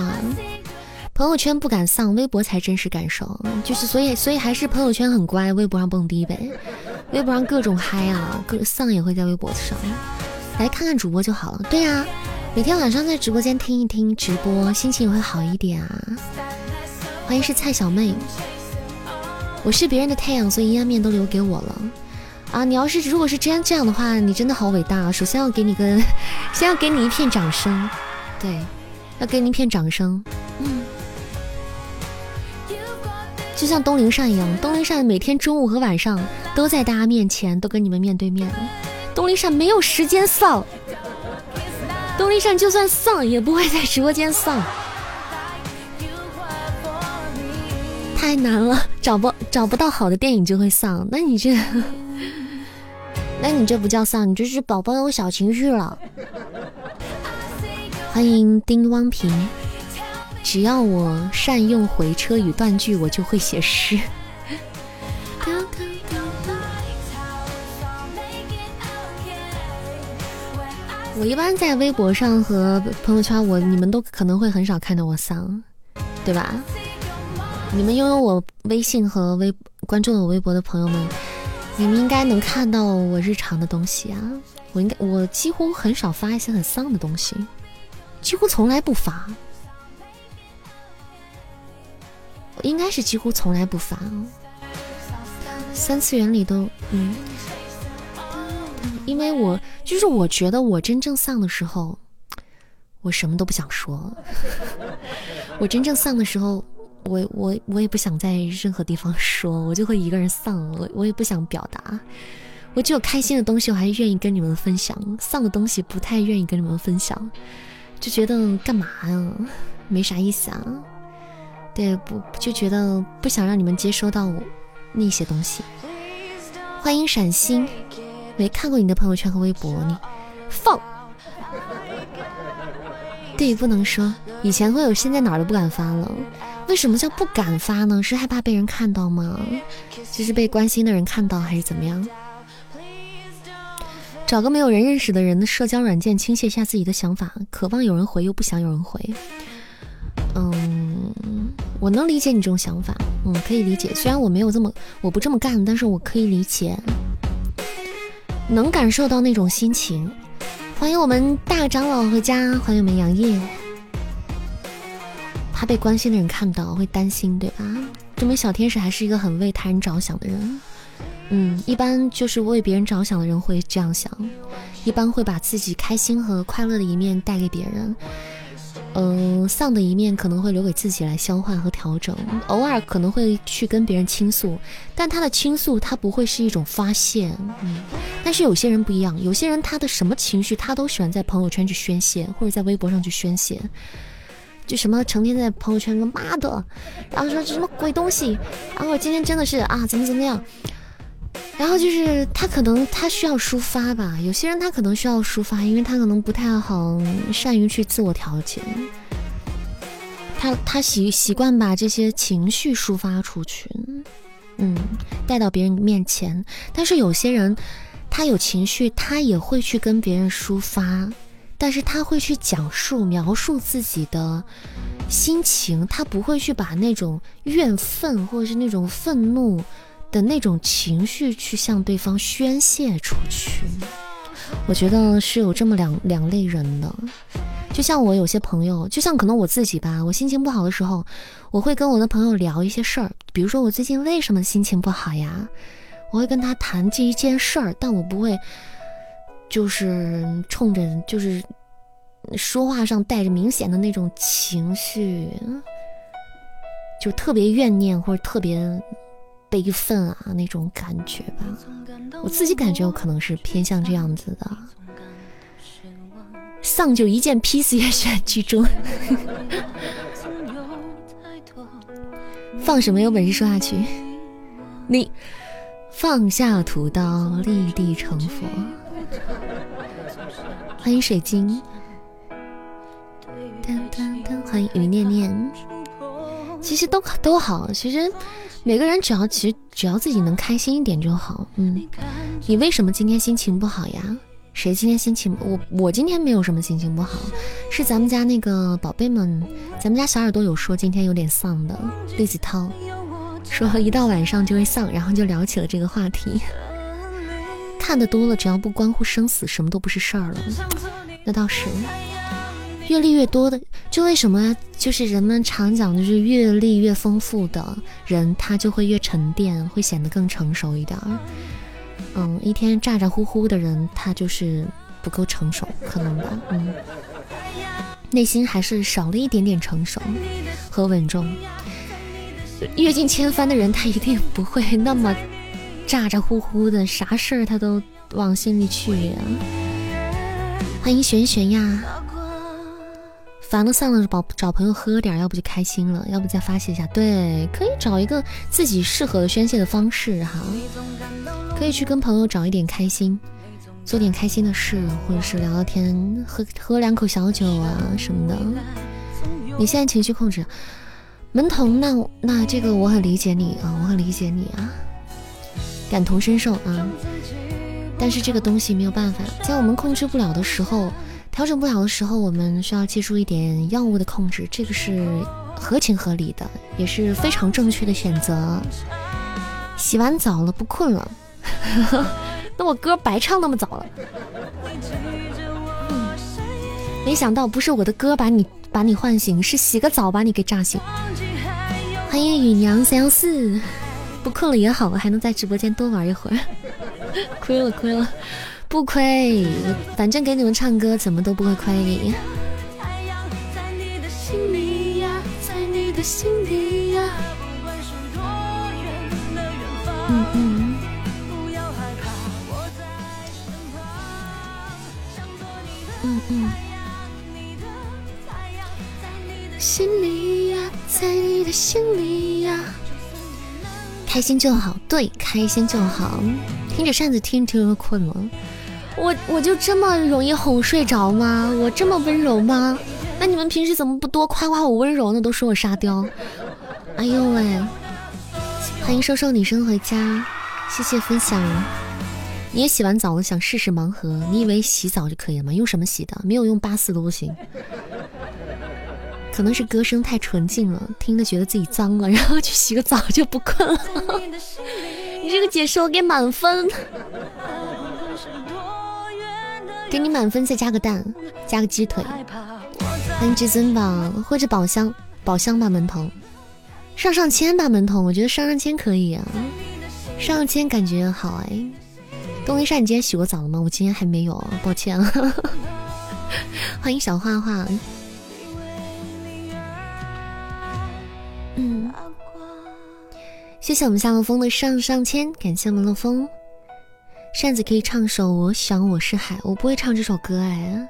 朋友圈不敢丧，微博才真实感受。就是所以，所以还是朋友圈很乖，微博上蹦迪呗。微博上各种嗨啊，各丧也会在微博上。来看看主播就好了。对呀，每天晚上在直播间听一听直播，心情也会好一点啊。欢迎是蔡小妹，我是别人的太阳，所以阴暗面都留给我了啊。你要是如果是这样这样的话，你真的好伟大。首先要给你个，先要给你一片掌声，对，要给你一片掌声，就像东陵善一样，东陵善每天中午和晚上都在大家面前，都跟你们面对面。东陵善没有时间丧，动力上就算丧，也不会在直播间丧。太难了，找不找不到好的电影就会丧。那你这，那你这不叫丧，你这是宝宝有小情绪了。欢迎丁汪平，只要我善用回车与断句，我就会写诗。我一般在微博上和朋友圈，我你们都可能会很少看到我丧，对吧？你们拥有我微信和微关注了我微博的朋友们，你们应该能看到我日常的东西啊。我应该我几乎很少发一些很丧的东西，几乎从来不发。应该是几乎从来不发哦，三次元里都嗯。因为我就是我觉得我真正丧的时候，我什么都不想说。我真正丧的时候，我我我也不想在任何地方说，我就会一个人丧。我我也不想表达。我只有开心的东西，我还愿意跟你们分享；丧的东西不太愿意跟你们分享，就觉得干嘛呀？没啥意思啊。对，不就觉得不想让你们接收到我那些东西。欢迎闪星。没看过你的朋友圈和微博，你放。对，不能说。以前会有，现在哪儿都不敢发了。为什么叫不敢发呢？是害怕被人看到吗？就是被关心的人看到，还是怎么样？找个没有人认识的人的社交软件，倾泻一下自己的想法，渴望有人回，又不想有人回。嗯，我能理解你这种想法，嗯，可以理解。虽然我没有这么，我不这么干，但是我可以理解。能感受到那种心情，欢迎我们大长老回家，欢迎我们杨烨。怕被关心的人看到会担心，对吧？证明小天使还是一个很为他人着想的人。嗯，一般就是为别人着想的人会这样想，一般会把自己开心和快乐的一面带给别人。嗯，丧的一面可能会留给自己来消化和调整，偶尔可能会去跟别人倾诉，但他的倾诉他不会是一种发泄。嗯，但是有些人不一样，有些人他的什么情绪他都喜欢在朋友圈去宣泄，或者在微博上去宣泄，就什么成天在朋友圈个妈的，然后说这什么鬼东西，然后今天真的是啊怎么怎么样。然后就是他可能他需要抒发吧，有些人他可能需要抒发，因为他可能不太好善于去自我调节，他他习习惯把这些情绪抒发出去，嗯，带到别人面前。但是有些人他有情绪，他也会去跟别人抒发，但是他会去讲述描述自己的心情，他不会去把那种怨愤或者是那种愤怒。的那种情绪去向对方宣泄出去，我觉得是有这么两两类人的。就像我有些朋友，就像可能我自己吧，我心情不好的时候，我会跟我的朋友聊一些事儿，比如说我最近为什么心情不好呀？我会跟他谈这一件事儿，但我不会就是冲着就是说话上带着明显的那种情绪，就特别怨念或者特别。悲愤啊，那种感觉吧，我自己感觉我可能是偏向这样子的。丧就一件披死也选剧中，放什么有本事说下去。你放下屠刀，立地成佛。欢迎水晶，欢迎于念念。其实都都好，其实。每个人只要其实只要自己能开心一点就好。嗯，你为什么今天心情不好呀？谁今天心情我我今天没有什么心情不好，是咱们家那个宝贝们，咱们家小耳朵有说今天有点丧的。栗子涛说一到晚上就会丧，然后就聊起了这个话题。看的多了，只要不关乎生死，什么都不是事儿了。那倒是。阅历越多的，就为什么就是人们常讲，就是阅历越丰富的人，他就会越沉淀，会显得更成熟一点。嗯，一天咋咋呼呼的人，他就是不够成熟，可能吧。嗯，内心还是少了一点点成熟和稳重。阅尽千帆的人，他一定不会那么咋咋呼呼的，啥事儿他都往心里去。欢迎玄玄呀。烦了算了，找找朋友喝点，要不就开心了，要不再发泄一下。对，可以找一个自己适合宣泄的方式哈，可以去跟朋友找一点开心，做点开心的事，或者是聊聊天，喝喝两口小酒啊什么的。你现在情绪控制，门童，那那这个我很理解你啊，我很理解你啊，感同身受啊。但是这个东西没有办法，在我们控制不了的时候。调整不了的时候，我们需要借助一点药物的控制，这个是合情合理的，也是非常正确的选择。洗完澡了，不困了，那我歌白唱那么早了。没想到不是我的歌把你把你唤醒，是洗个澡把你给炸醒。欢迎雨娘三幺四，不困了也好，还能在直播间多玩一会儿。亏 了亏了。不亏，反正给你们唱歌怎么都不会亏。嗯嗯。嗯嗯。心里呀，在你的心里呀。开心就好，对，开心就好。听着扇子听听着困了。我我就这么容易哄睡着吗？我这么温柔吗？那你们平时怎么不多夸夸我温柔呢？都说我沙雕。哎呦喂！欢迎瘦瘦女生回家，谢谢分享。你也洗完澡了，想试试盲盒？你以为洗澡就可以了吗？用什么洗的？没有用八四都不行。可能是歌声太纯净了，听得觉得自己脏了，然后去洗个澡就不困了。你这个解说给满分。给你满分，再加个蛋，加个鸡腿。欢迎至尊宝或者宝箱，宝箱吧门童，上上签吧门童，我觉得上上签可以啊，上上签感觉好哎。东林善，你今天洗过澡了吗？我今天还没有，抱歉啊。欢迎小画画，嗯，谢谢我们夏洛风的上上签，感谢我们洛风。扇子可以唱首《我想我是海》，我不会唱这首歌哎。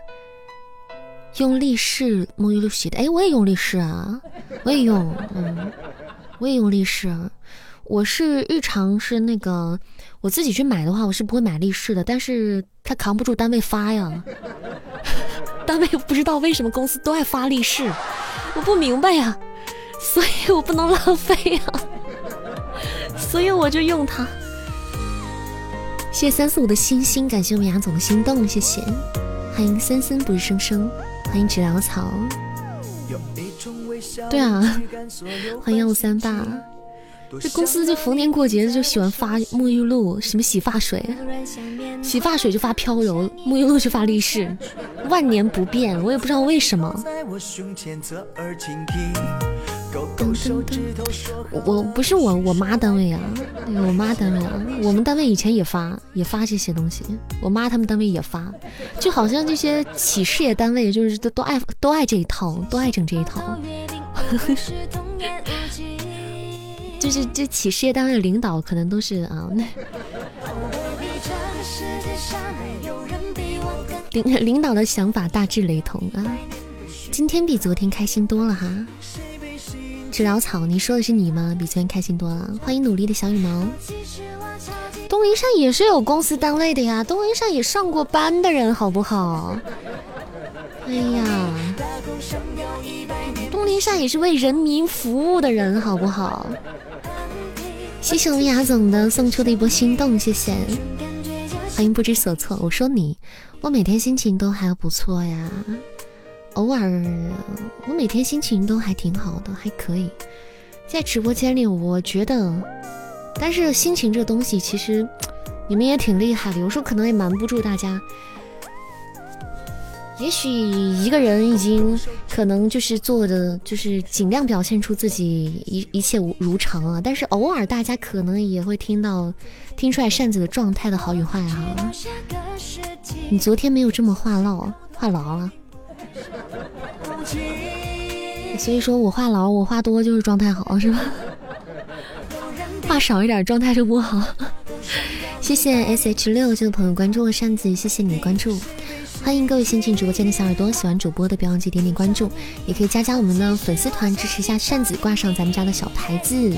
用力士沐浴露洗的，哎，我也用力士啊，我也用，嗯，我也用力士。我是日常是那个我自己去买的话，我是不会买力士的，但是他扛不住单位发呀。单位不知道为什么公司都爱发力士，我不明白呀，所以我不能浪费呀，所以我就用它。谢谢三四五的星星，感谢我们杨总的心动，谢谢，欢迎森森不是生生，欢迎纸潦草，对啊，欢迎幺五三八，这公司就逢年过节就喜欢发沐浴露，什么洗发水，洗发水就发飘柔，沐浴露就发力士，万年不变，我也不知道为什么。我不是我我妈单位啊，我妈单位啊，我们单位以前也发也发这些东西，我妈他们单位也发，就好像这些企事业单位就是都都爱都爱这一套，都爱整这一套，就是这企事业单位的领导可能都是啊，那领领导的想法大致雷同啊，今天比昨天开心多了哈。治疗草，你说的是你吗？比昨天开心多了。欢迎努力的小羽毛。东林善也是有公司单位的呀，东林善也上过班的人，好不好？哎呀，东林善也是为人民服务的人，好不好？谢谢我们雅总的送出的一波心动，谢谢。欢迎不知所措，我说你，我每天心情都还不错呀。偶尔，我每天心情都还挺好的，还可以。在直播间里，我觉得，但是心情这东西，其实你们也挺厉害的，有时候可能也瞒不住大家。也许一个人已经可能就是做的，就是尽量表现出自己一一切如常啊，但是偶尔大家可能也会听到听出来扇子的状态的好与坏哈。你昨天没有这么话唠话痨了。所以说我话痨，我话多就是状态好，是吧？话少一点状态就不好。谢谢 S H 六这个朋友关注了扇子，谢谢你的关注。欢迎各位新进直播间的小耳朵，喜欢主播的别忘记点点关注，也可以加加我们的粉丝团支持一下扇子，挂上咱们家的小牌子。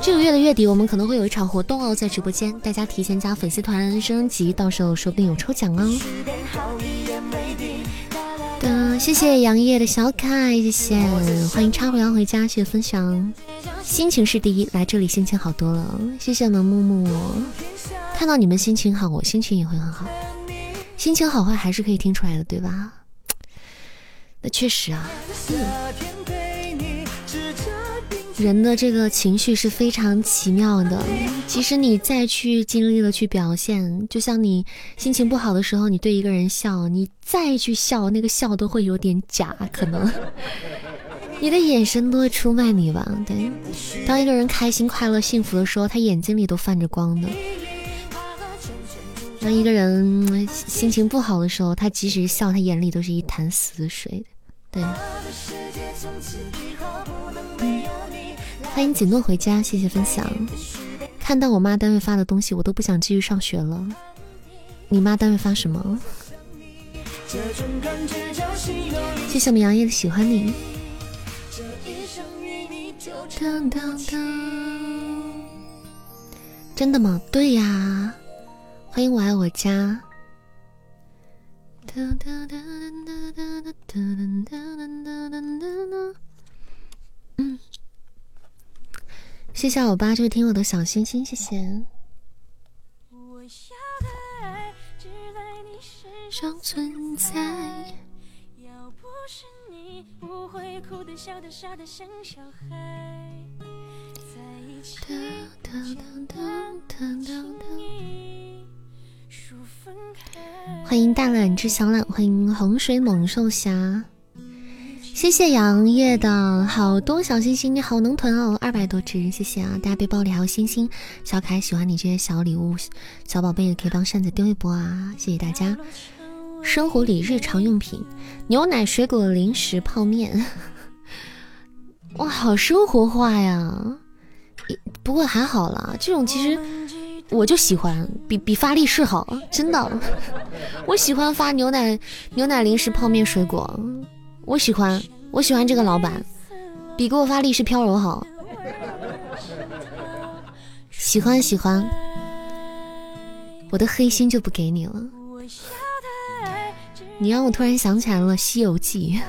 这个月的月底，我们可能会有一场活动哦，在直播间，大家提前加粉丝团升级，到时候说不定有抽奖哦。谢谢杨烨的小可爱，谢谢，欢迎插回羊回家，谢谢分享。心情是第一，来这里心情好多了，谢谢我们木木，看到你们心情好，我心情也会很好。心情好坏还是可以听出来的，对吧？那确实啊。人的这个情绪是非常奇妙的，其实你再去尽力的去表现，就像你心情不好的时候，你对一个人笑，你再去笑，那个笑都会有点假，可能 你的眼神都会出卖你吧。对，当一个人开心、快乐、幸福的时候，他眼睛里都泛着光的；当一个人心情不好的时候，他即使笑，他眼里都是一潭死水的。对。欢迎锦诺回家，谢谢分享。看到我妈单位发的东西，我都不想继续上学了。你妈单位发什么？谢谢我们杨叶的喜欢你。真的吗？对呀。欢迎我爱我家。嗯。谢谢我爸这位听友的小心心，谢谢。欢迎大懒之小懒，欢迎洪水猛兽侠。谢谢杨叶的好多小心心，你好能囤哦，二百多只，谢谢啊！大家背包里还有星星，小可爱喜欢你这些小礼物，小宝贝也可以帮扇子丢一波啊！谢谢大家。生活里日常用品，牛奶、水果、零食、泡面，哇，好生活化呀！不过还好啦，这种其实我就喜欢，比比发力士好，真的，我喜欢发牛奶、牛奶、零食、泡面、水果。我喜欢，我喜欢这个老板，比给我发力士飘柔好。喜欢喜欢，我的黑心就不给你了。你让我突然想起来了《西游记》，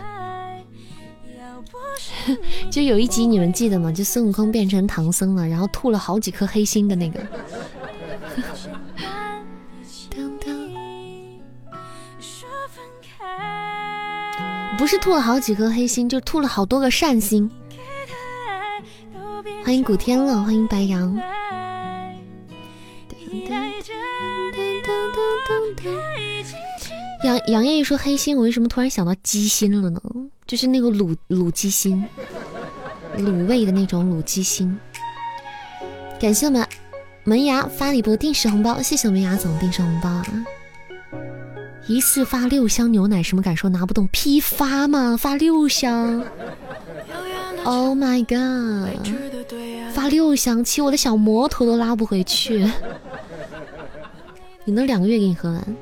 就有一集你们记得吗？就孙悟空变成唐僧了，然后吐了好几颗黑心的那个。不是吐了好几颗黑心，就吐了好多个善心。欢迎古天乐，欢迎白羊。杨杨叶一说黑心，我为什么突然想到鸡心了呢？就是那个卤卤鸡心，卤味的那种卤鸡心。感谢我们门牙发了一波定时红包，谢谢我们牙总定时红包啊。一次发六箱牛奶，什么感受？拿不动批发吗？发六箱？Oh my god！发六箱，骑我的小摩托都拉不回去。你能两个月给你喝完？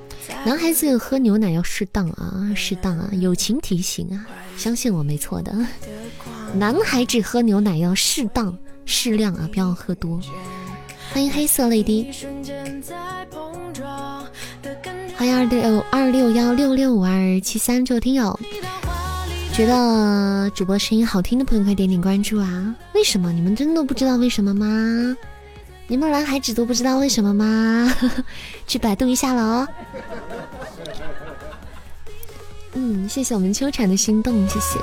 男孩子喝牛奶要适当啊，适当啊，友情提醒啊，相信我没错的。男孩子喝牛奶要适当、适量啊，不要喝多。欢迎黑色泪滴。欢迎二六二六幺六六五二七三这位听友，觉得主播声音好听的朋友可以点点关注啊！为什么你们真的不知道为什么吗？你们男孩子都不知道为什么吗？去百度一下了哦。嗯，谢谢我们秋蝉的心动，谢谢。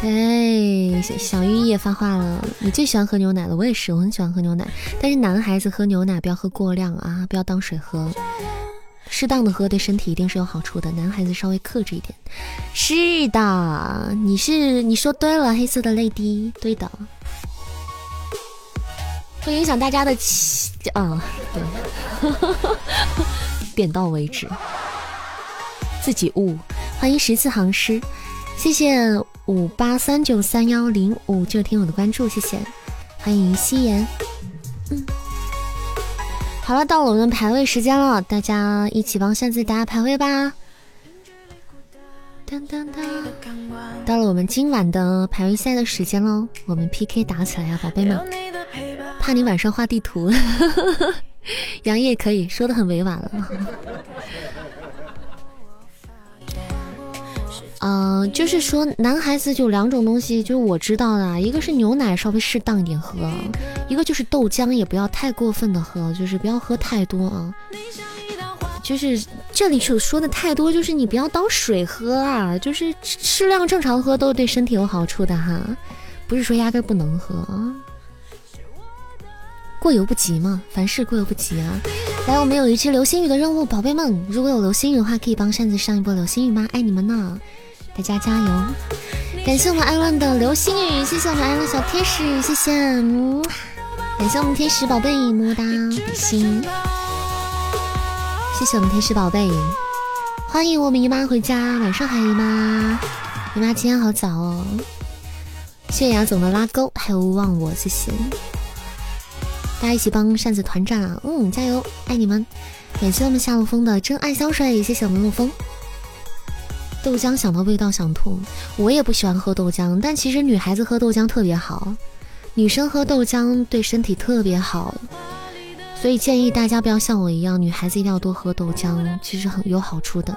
对，小玉也发话了，你最喜欢喝牛奶了，我也是，我很喜欢喝牛奶，但是男孩子喝牛奶不要喝过量啊，不要当水喝。适当的喝对身体一定是有好处的，男孩子稍微克制一点。是的，你是你说对了，黑色的泪滴，对的，会影响大家的气啊，对，点到为止，自己悟。欢迎十四行诗，谢谢五八三九三幺零五就听我的关注，谢谢，欢迎夕颜，嗯。好了，到了我们排位时间了，大家一起帮扇子打排位吧。当当当，到了我们今晚的排位赛的时间喽，我们 PK 打起来呀，宝贝们！怕你晚上画地图，杨烨可以说的很委婉了。嗯，就是说，男孩子就两种东西，就是我知道的，一个是牛奶稍微适当一点喝，一个就是豆浆也不要太过分的喝，就是不要喝太多啊。就是这里所说的太多，就是你不要当水喝啊，就是适量正常喝都是对身体有好处的哈，不是说压根不能喝啊。过犹不及嘛，凡事过犹不及啊。来，我们有一只流星雨的任务，宝贝们，如果有流星雨的话，可以帮扇子上一波流星雨吗？爱你们呢！大家加油！感谢我们艾伦的流星雨，谢谢我们艾伦小天使，谢谢，感谢我们天使宝贝，么么哒，比心，谢谢我们天使宝贝，欢迎我们姨妈回家，晚上好，姨妈，姨妈今天好早哦，谢谢牙总的拉钩，还有忘我，谢谢，大家一起帮扇子团战啊，嗯，加油，爱你们，感谢我们夏洛风的真爱香水，谢谢我们陆风。豆浆想到味道想吐，我也不喜欢喝豆浆，但其实女孩子喝豆浆特别好，女生喝豆浆对身体特别好，所以建议大家不要像我一样，女孩子一定要多喝豆浆，其实很有好处的。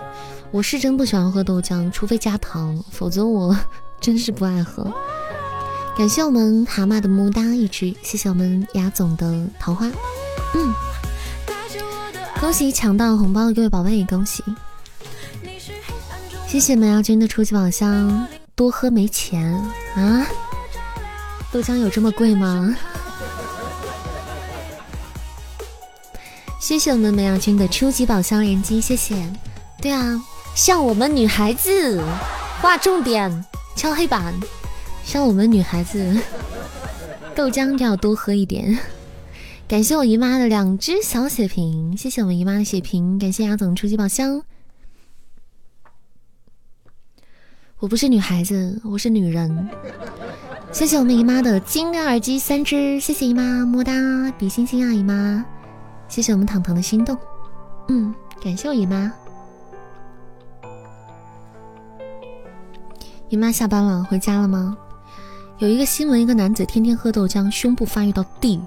我是真不喜欢喝豆浆，除非加糖，否则我真是不爱喝。感谢我们蛤蟆的么哒一只，谢谢我们雅总的桃花，嗯，恭喜抢到红包的各位宝贝，恭喜。谢谢门牙君的初级宝箱，多喝没钱啊？豆浆有这么贵吗？谢谢我们门牙君的初级宝箱连击，谢谢。对啊，像我们女孩子，划重点，敲黑板。像我们女孩子，豆浆就要多喝一点。感谢我姨妈的两只小血瓶，谢谢我们姨妈的血瓶，感谢杨总初级宝箱。我不是女孩子，我是女人。谢谢我们姨妈的金链耳机三只，谢谢姨妈，么哒，比心心啊姨妈。谢谢我们糖糖的心动，嗯，感谢我姨妈。姨妈下班了，回家了吗？有一个新闻，一个男子天天喝豆浆，胸部发育到 D。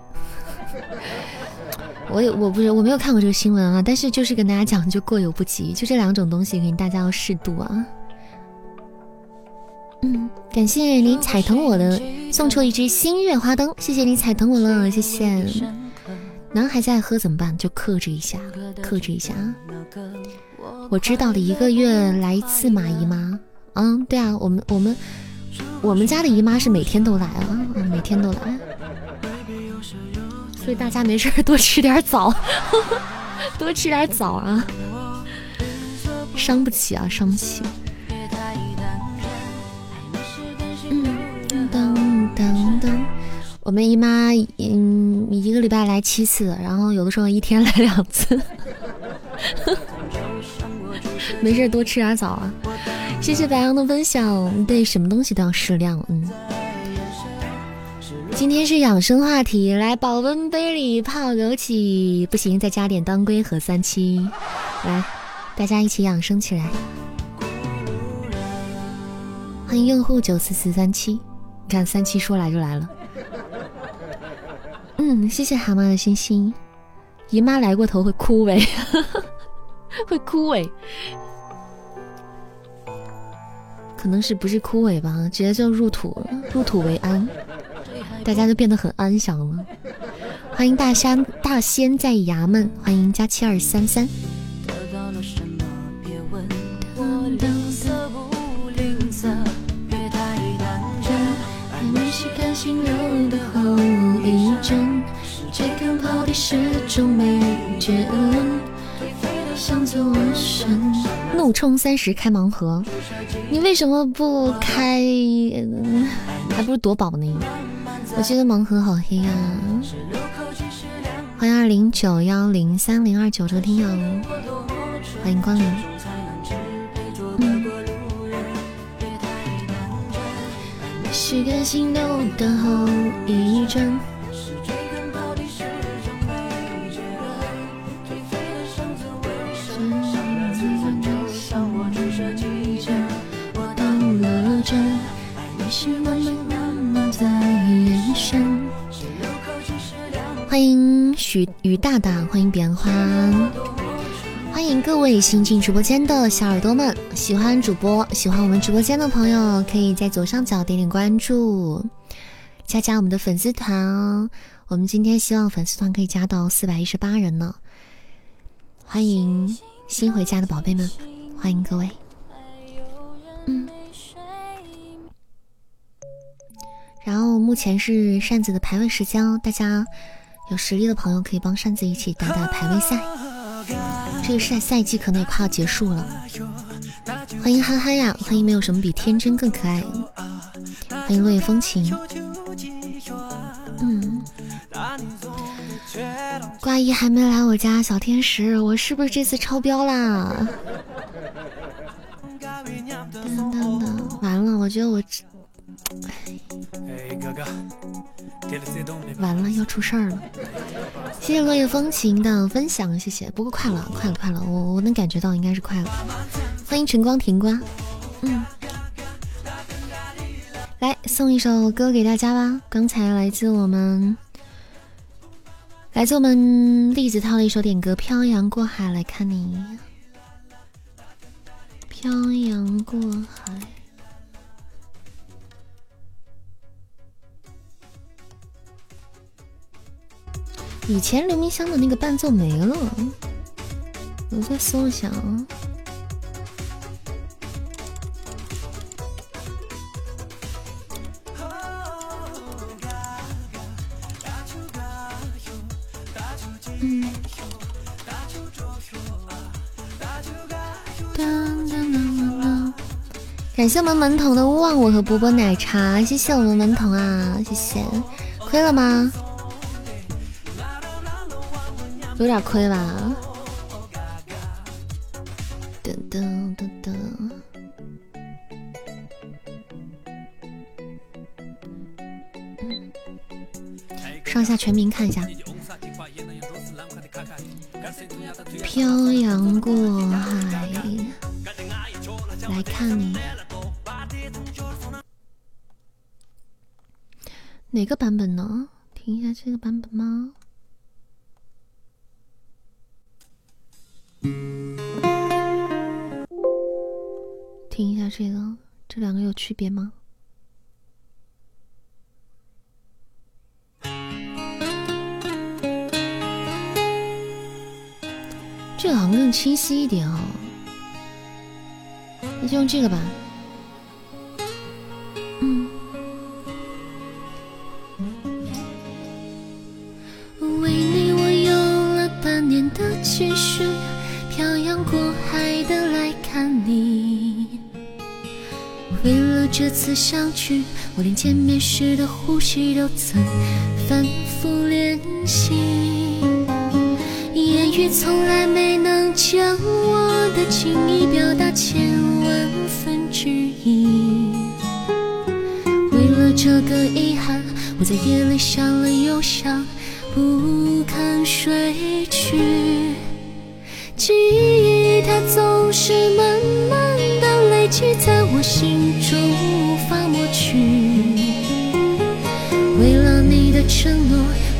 我也我不是我没有看过这个新闻啊，但是就是跟大家讲，就过犹不及，就这两种东西，给大家要适度啊。嗯，感谢你踩疼我的，送出一支星月花灯，谢谢你踩疼我了，谢谢。男孩子爱喝怎么办？就克制一下，克制一下啊。我知道的，一个月来一次嘛，姨妈。嗯，对啊，我们我们我们家的姨妈是每天都来啊，每天都来。所以大家没事多吃点枣，多吃点 枣啊，伤不起啊，伤不起。我们姨妈，嗯，一个礼拜来七次，然后有的时候一天来两次。没事，多吃点枣啊！谢谢白羊的分享。对，什么东西都要适量。嗯，今天是养生话题，来保温杯里泡枸杞，不行再加点当归和三七，来，大家一起养生起来。欢迎用户九四四三七，你看三七说来就来了。嗯，谢谢蛤蟆的星星。姨妈来过头会枯萎，会枯萎，可能是不是枯萎吧？直接就入土了，入土为安，大家都变得很安详了。欢迎大山大仙在衙门，欢迎加七二三三。怒冲三十开盲盒，你为什么不开？还不如夺宝呢。我觉得盲盒好黑啊！欢迎二零九幺零三零二九这个听友，欢迎光临。是甘心留的后遗症。欢迎许刨大大，欢迎彼岸花欢迎各位新进直播间的小耳朵们。喜欢主播、喜欢我们直播间的朋友，可以在左上角点点关注，加加我们的粉丝团哦。我们今天希望粉丝团可以加到四百一十八人呢。欢迎新回家的宝贝们，欢迎各位。嗯。然后目前是扇子的排位时间哦，大家有实力的朋友可以帮扇子一起打打排位赛。这个赛赛季可能也快要结束了。欢迎憨憨呀，欢迎没有什么比天真更可爱。欢迎落叶风情。嗯。挂一还没来我家，小天使，我是不是这次超标啦？噔噔噔，完了，我觉得我。哎，嘿哥哥完了，要出事儿了！谢谢落叶风情的分享，谢谢。不过快了，快了，快了，我我能感觉到应该是快了。欢迎晨光甜瓜，嗯，来送一首歌给大家吧。刚才来自我们，来自我们栗子涛的一首点歌《漂洋过海来看你》，漂洋过海。以前刘明湘的那个伴奏没了，我再搜一下啊。感谢我们门童的勿忘我和波波奶茶，谢谢我们门童啊，谢谢。亏了吗？有点亏吧。噔噔噔噔。上下全民看一下。漂洋过海来看你。哪个版本呢？听一下这个版本吗？听一下这个，这两个有区别吗？这个好像更清晰一点哦，那就用这个吧。次相聚，我连见面时的呼吸都曾反复练习。言语从来没能将我的情意表达千万分之一。为了这个遗憾，我在夜里想了又想，不肯睡去。记忆它总是慢慢的累积在我心中，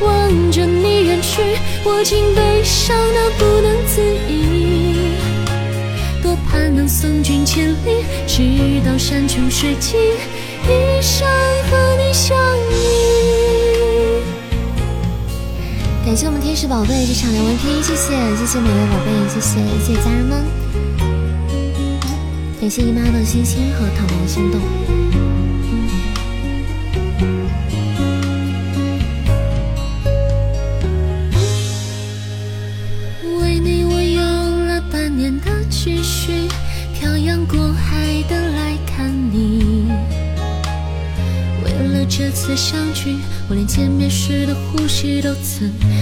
望着你远去，我竟悲伤得不能自已。多盼能送君千里，直到山穷水尽，一生和你相依。感谢我们天使宝贝这场连 VP，谢谢谢谢每位宝贝，谢谢谢谢家人们。感谢姨妈的星星和糖糖的心动。的呼吸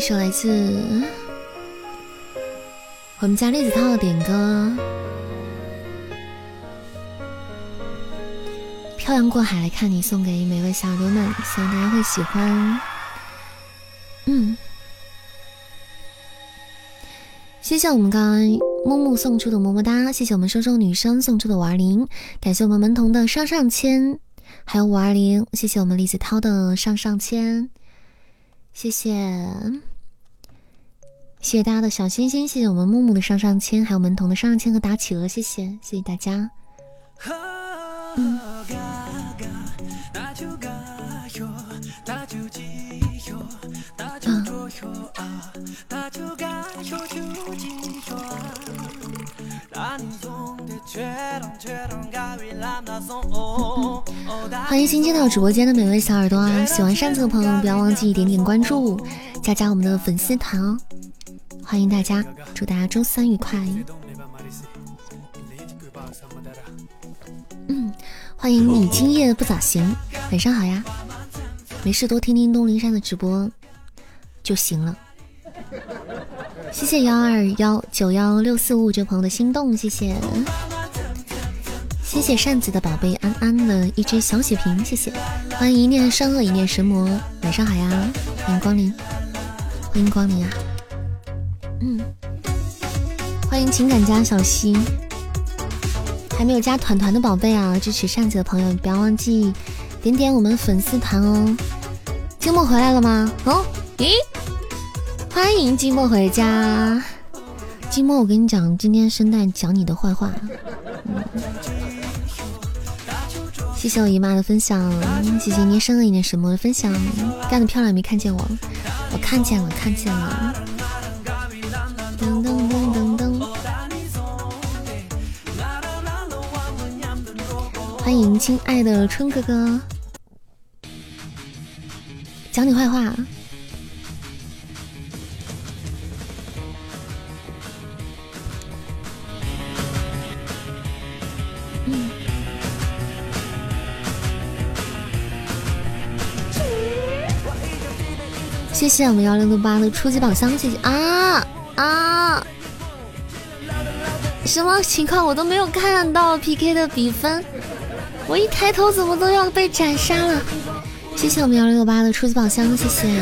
一首来自我们家栗子涛的点歌，《漂洋过海来看你》，送给每位小耳朵们，希望大家会喜欢。嗯，谢谢我们刚刚木木送出的么么哒，谢谢我们收收女生送出的五二零，感谢我们门童的上上签，还有五二零，谢谢我们栗子涛的上上签。谢谢，谢谢大家的小心心，谢谢我们木木的上上签，还有门童的上上签和打企鹅，谢谢，谢谢大家。嗯。欢迎新进到直播间的每位小耳朵啊！喜欢扇子的朋友不要忘记点点关注，加加我们的粉丝团哦！欢迎大家，祝大家周三愉快！嗯，欢迎你今夜不咋行，晚上好呀！没事多听听东林山的直播就行了。谢谢幺二幺九幺六四五这朋友的心动，谢谢。谢谢扇子的宝贝安安的一只小血瓶，谢谢。欢迎一念善恶一念神魔，晚上好呀，欢迎光临，欢迎光临啊。嗯，欢迎情感家小溪，还没有加团团的宝贝啊，支持扇子的朋友不要忘记点点我们粉丝团哦。寂寞回来了吗？哦，咦，欢迎寂寞回家。寂寞，我跟你讲，今天圣诞讲你的坏话。谢谢我姨妈的分享，谢谢你生了一点什么分享，干得漂亮，没看见我？我看见了，看见了。欢迎亲爱的春哥哥，讲你坏话。谢谢我们幺零六八的初级宝箱，谢谢啊啊！什么情况我都没有看到 PK 的比分，我一抬头怎么都要被斩杀了。谢谢我们幺零六八的初级宝箱，谢谢。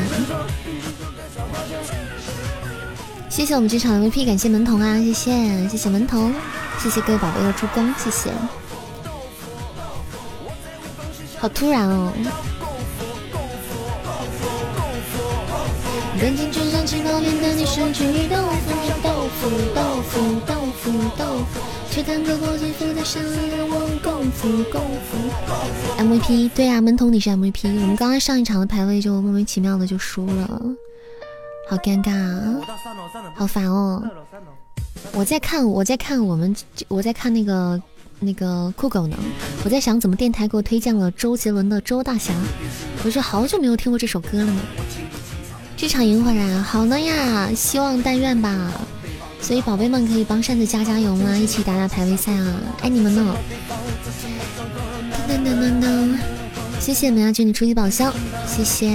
谢谢我们这场的 VP，感谢门童啊，谢谢谢谢门童，谢谢各位宝贝的助攻，谢谢。好突然哦！赶紧追上起跑线的你，失去你豆腐豆腐豆腐豆腐豆腐，却看个过肩负在上让我功夫功夫。MVP 对啊，门童你是 MVP，我们刚刚上一场的排位就莫名其妙的就输了，好尴尬，啊，好烦哦！我在看我在看我们我在看那个。那个酷狗呢？我在想怎么电台给我推荐了周杰伦的《周大侠》，我是好久没有听过这首歌了呢。这场萤火燃好呢呀，希望但愿吧。所以宝贝们可以帮扇子加加油吗？一起打打排位赛啊！爱你们呢！噔噔噔噔，谢谢梅亚君的初级宝箱，谢谢，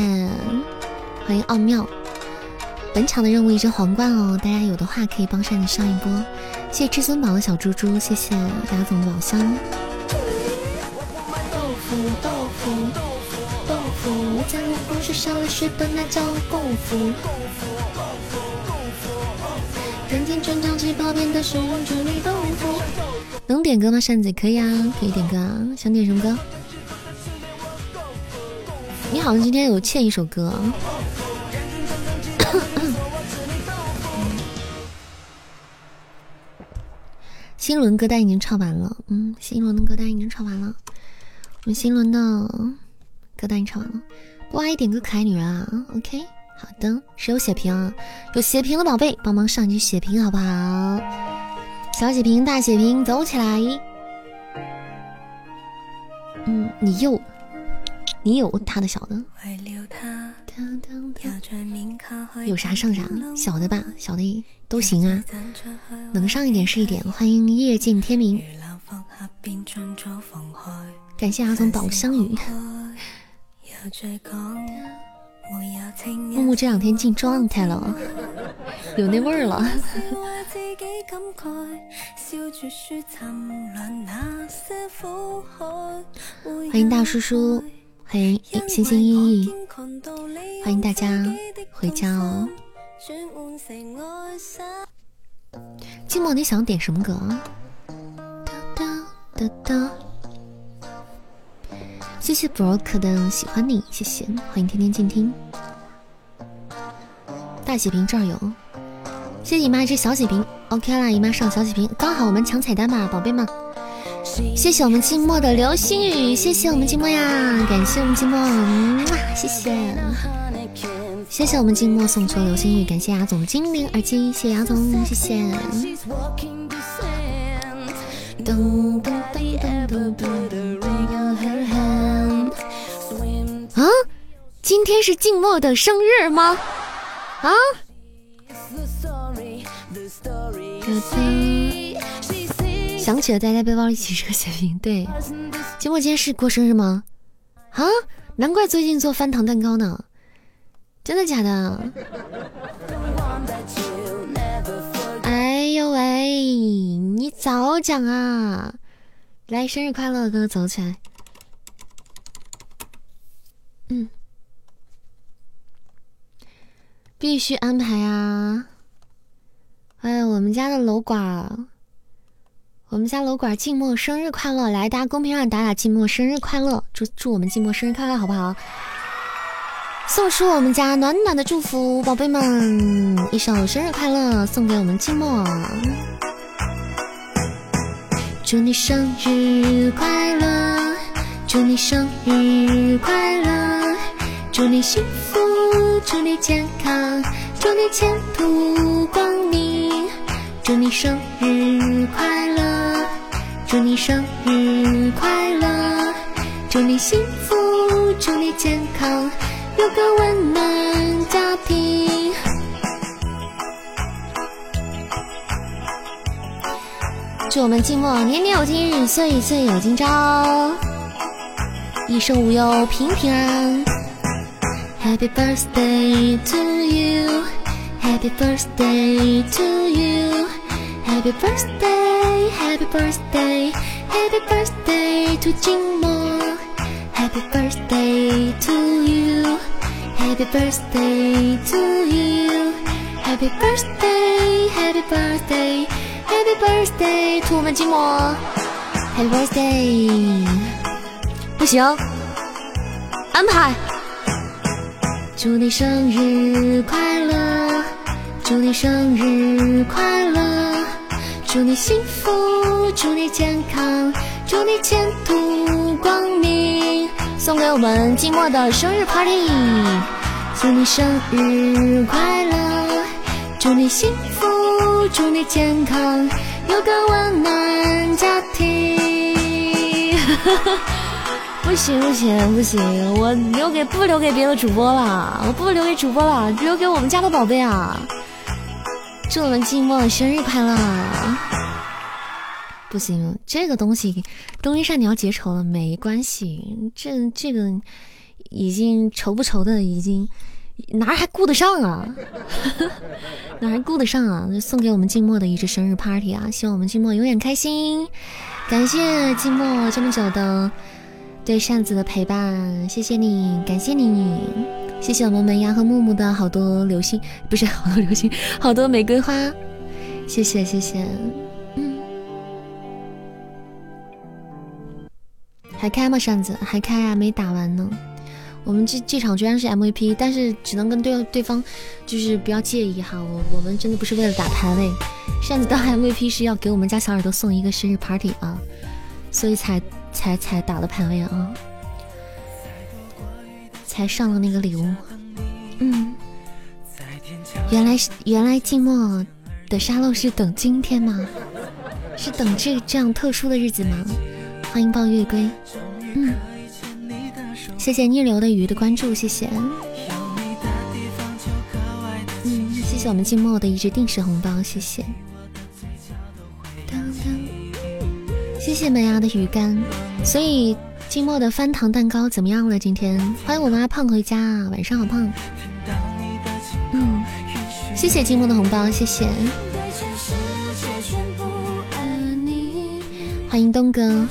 欢迎奥妙。本场的任务一只皇冠哦，大家有的话可以帮扇子上一波。谢谢至尊宝的小猪猪，谢谢大家总的宝箱。豆腐豆腐豆豆腐，在我故事上了学的那叫功夫。天天转场起跑变的是这里豆腐。能点歌吗？扇子可以啊，可以点歌啊。想点什么歌？你好像今天有欠一首歌。新轮歌单已经唱完了，嗯，新轮的歌单已经唱完了，我们新轮的歌单唱完了。不阿姨点歌可爱女人啊，OK，好的，谁有血瓶啊？有血瓶的宝贝帮忙上一句血瓶好不好？小血瓶、大血瓶，走起来！嗯，你有，你有他的小的。有啥上啥，小的吧，小的都行啊，能上一点是一点。欢迎夜尽天明，感谢阿总宝香雨。木木这两天进状态了，有那味儿了。欢迎大叔叔。欢迎星星依依，欢迎大家回家哦。寂寞，你想点什么歌？谢谢 Brock 的喜欢你，谢谢，欢迎天天静听。大血瓶这儿有，谢谢姨妈一只小血瓶，OK 啦，姨妈上小血瓶，刚好我们抢彩蛋吧，宝贝们。谢谢我们静默的流星雨，谢谢我们静默呀，感谢我们静默，谢谢，谢谢我们静默送出流星雨，感谢牙总精灵耳机，谢谢牙总，谢谢。啊，今天是静默的生日吗？啊？想起了待在背包里骑车血瓶，对，静默今天是过生日吗？啊，难怪最近做翻糖蛋糕呢，真的假的？哎呦喂，你早讲啊！来，生日快乐，哥哥走起来。嗯，必须安排啊！哎，我们家的楼管。我们家楼管静默生日快乐！来，大家公屏上打打静默生日快乐，祝祝我们静默生日快乐，好不好？送出我们家暖暖的祝福，宝贝们，一首生日快乐送给我们静默。祝你生日快乐，祝你生日快乐，祝你幸福，祝你健康，祝你前途光明，祝你生日快乐。祝你生日快乐，祝你幸福，祝你健康，有个温暖家庭。祝我们静默年年有今日，岁岁有今朝，一生无忧，平平安。Happy birthday to you, Happy birthday to you, Happy birthday. Happy birthday, Happy birthday to 静默 Happy birthday to you, Happy birthday to you, Happy birthday，Happy birthday，Happy birthday，to 我们寂寞，Happy birthday，不行，安排，祝你生日快乐，祝你生日快乐，祝你幸福，祝你健康，祝你前途光明，送给我们寂寞的生日 party。祝你生日快乐，祝你幸福，祝你健康，有个温暖家庭。不行不行不行，我留给不留给别的主播了，我不留给主播了，留给我们家的宝贝啊！祝我们寂寞生日快乐！不行，这个东西，东西上你要结仇了，没关系，这这个已经愁不愁的已经。哪还顾得上啊？哪还顾得上啊？送给我们静默的一支生日 party 啊！希望我们静默永远开心。感谢静默这么久的对扇子的陪伴，谢谢你，感谢你，谢谢我们门牙和木木的好多流星，不是好多流星，好多玫瑰花，谢谢谢谢。嗯，还开吗？扇子还开啊？没打完呢。我们这这场居然是 MVP，但是只能跟对对方，就是不要介意哈。我我们真的不是为了打排位，扇子当 MVP 是要给我们家小耳朵送一个生日 party 啊，所以才才才打了排位啊，才上了那个礼物。嗯，原来是原来寂寞的沙漏是等今天吗？是等这这样特殊的日子吗？欢迎抱月归。嗯。谢谢逆流的鱼的关注，谢谢。嗯，谢谢我们静默的一只定时红包，谢谢。谢谢门牙的鱼干。所以静默的翻糖蛋糕怎么样了？今天欢迎我们阿胖回家，晚上好胖。嗯，谢谢静默的红包，谢谢。欢迎东哥。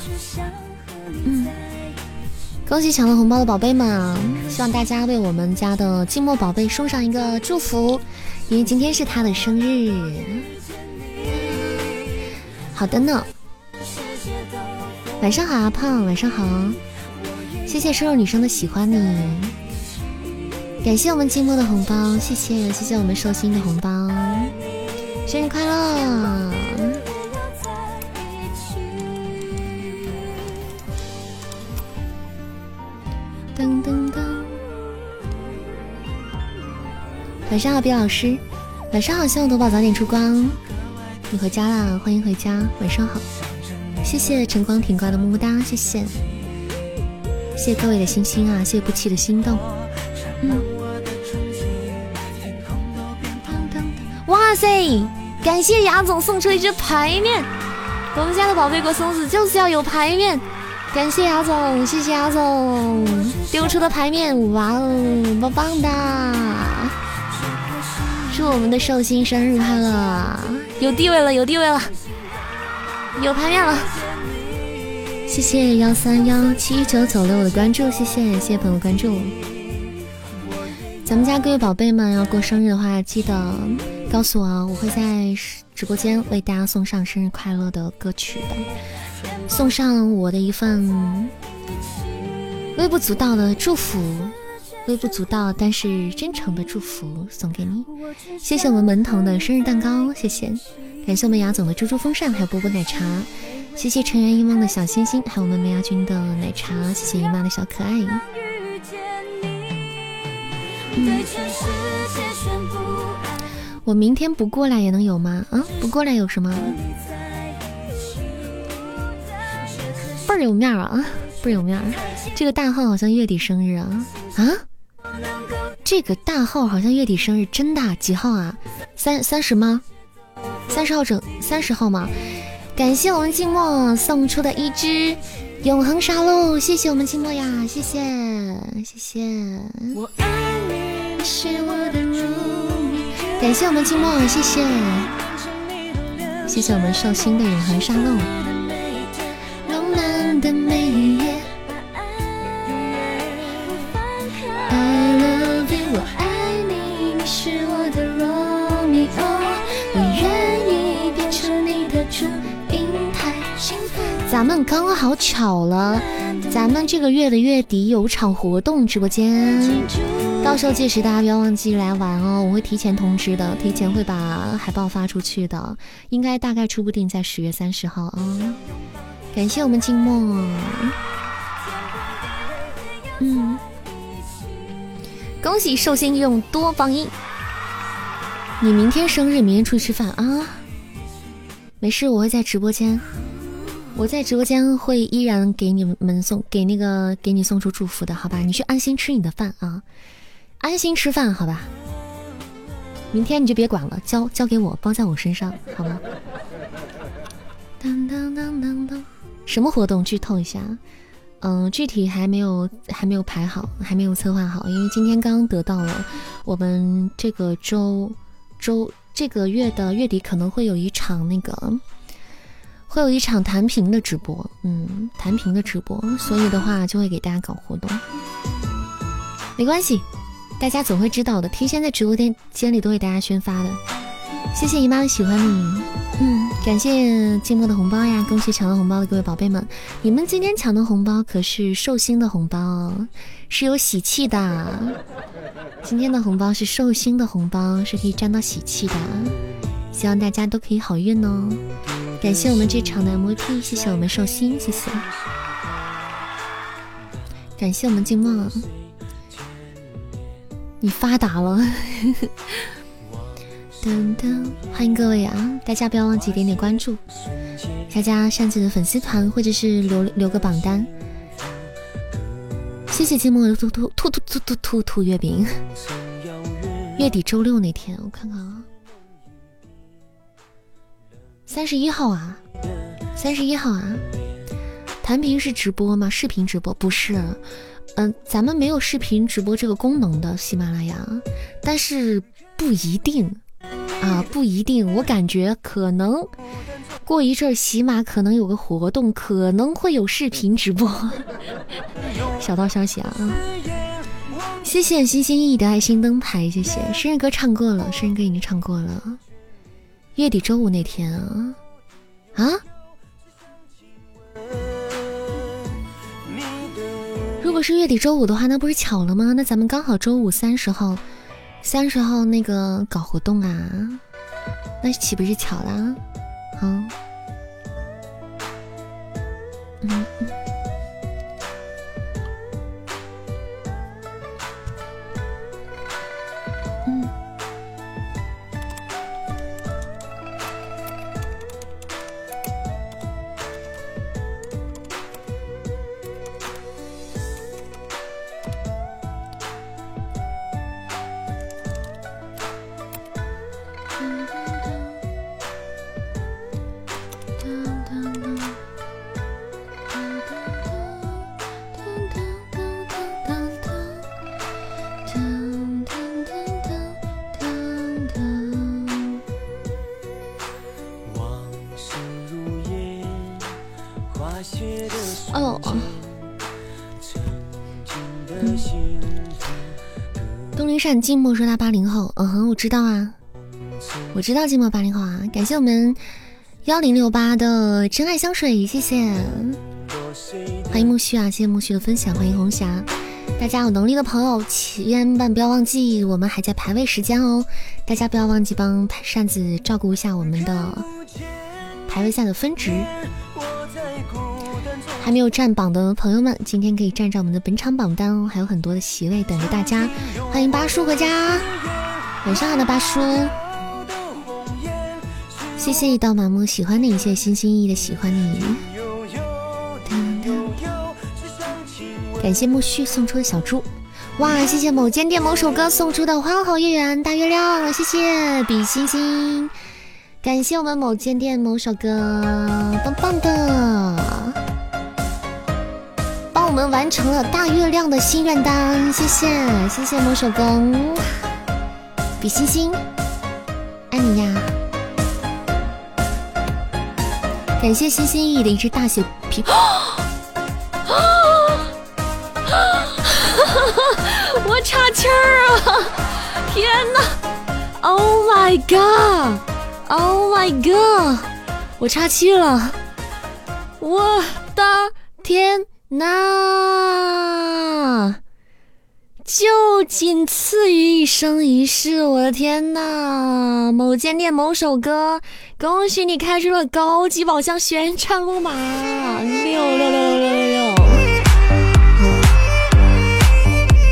恭喜抢了红包的宝贝们！希望大家为我们家的静默宝贝送上一个祝福，因为今天是他的生日。好的呢，晚上好，阿胖，晚上好，谢谢瘦肉女生的喜欢你，感谢我们寂寞的红包，谢谢谢谢我们寿星的红包，生日快乐！噔噔噔！晚上好，毕老师。晚上好，希望夺宝早点出光。你回家啦，欢迎回家。晚上好，谢谢晨光挺挂的么么哒，谢谢，谢谢各位的星星啊，谢谢不弃的心动。嗯。哇塞！感谢雅总送出一只牌面，我们家的宝贝果松子就是要有牌面。感谢雅总，谢谢雅总丢出的牌面，哇哦，棒棒的！祝我们的寿星生日快乐，有地位了，有地位了，有牌面了！谢谢幺三幺七九九六的关注，谢谢谢谢朋友关注。咱们家各位宝贝们要过生日的话，记得告诉我，我会在直播间为大家送上生日快乐的歌曲的。送上我的一份微不足道的祝福，微不足道但是真诚的祝福送给你。谢谢我们门童的生日蛋糕，谢谢。感谢我们雅总的猪猪风扇，还有波波奶茶。谢谢尘缘一梦的小星星，还有我们梅亚君的奶茶。谢谢姨妈的小可爱。我明天不过来也能有吗？啊，不过来有什么？倍儿有面儿啊，倍儿有面儿！这个大号好像月底生日啊啊！这个大号好像月底生日，真的？几号啊？三三十吗？三十号整？三十号吗？感谢我们静默送出的一只永恒沙漏，谢谢我们静默呀，谢谢谢谢。感谢我们静默，谢谢谢谢我们寿星的永恒沙漏。咱们刚好巧了，咱们这个月的月底有场活动直播间，到时候届时大家不要忘记来玩哦，我会提前通知的，提前会把海报发出去的，应该大概初步定在十月三十号啊。感谢我们静默，嗯，恭喜寿星用多榜一，你明天生日，明天出去吃饭啊？没事，我会在直播间。我在直播间会依然给你们送给那个给你送出祝福的，好吧？你去安心吃你的饭啊，安心吃饭，好吧？明天你就别管了，交交给我，包在我身上，好吗？当当当当当，什么活动？剧透一下，嗯，具体还没有还没有排好，还没有策划好，因为今天刚得到了，我们这个周周这个月的月底可能会有一场那个。会有一场弹屏的直播，嗯，弹屏的直播，所以的话就会给大家搞活动，没关系，大家总会知道的，提前在直播间间里都给大家宣发的。谢谢姨妈的喜欢你，嗯，感谢静默的红包呀，恭喜抢到红包的各位宝贝们，你们今天抢的红包可是寿星的红包，是有喜气的，今天的红包是寿星的红包，是可以沾到喜气的，希望大家都可以好运哦。感谢我们这场的 MVP，谢谢我们寿星，谢谢，感谢我们静默，你发达了，欢迎各位啊，大家不要忘记点点关注，加加上进的粉丝团或者是留留个榜单，谢谢静默兔兔兔兔兔兔兔兔月饼，月底周六那天我看看啊。三十一号啊，三十一号啊，弹屏是直播吗？视频直播？不是，嗯，咱们没有视频直播这个功能的喜马拉雅，但是不一定。啊，不一定，我感觉可能过一阵喜马可能有个活动，可能会有视频直播。小道消息啊，谢谢心心意意的爱心灯牌，谢谢。生日歌唱过了，生日歌已经唱过了。月底周五那天啊啊！如果是月底周五的话，那不是巧了吗？那咱们刚好周五三十号，三十号那个搞活动啊，那岂不是巧了？好，嗯。寂寞说他八零后，嗯哼，我知道啊，我知道寂寞八零后啊，感谢我们幺零六八的真爱香水，谢谢，欢迎木须啊，谢谢木须的分享，欢迎红霞，大家有能力的朋友千万不要忘记，我们还在排位时间哦，大家不要忘记帮扇子照顾一下我们的排位赛的分值。没有占榜的朋友们，今天可以占占我们的本场榜单哦，还有很多的席位等着大家。欢迎八叔回家，晚上好的八叔，谢谢一道麻木喜欢你，谢谢心心意意的喜欢你，感谢木须送出的小猪，哇，谢谢某间店某首歌送出的花好月圆大月亮，谢谢比心心，感谢我们某间店某首歌，棒棒的。我们完成了大月亮的心愿单，谢谢谢谢魔手工，比心心，爱你呀！感谢心心意意的一只大血瓶，我岔气儿啊！天哪！Oh my god！Oh my god！我岔气了！我的天那！就仅次于一生一世，我的天呐！某间店某首歌，恭喜你开出了高级宝箱旋转木马，六六六六六六六！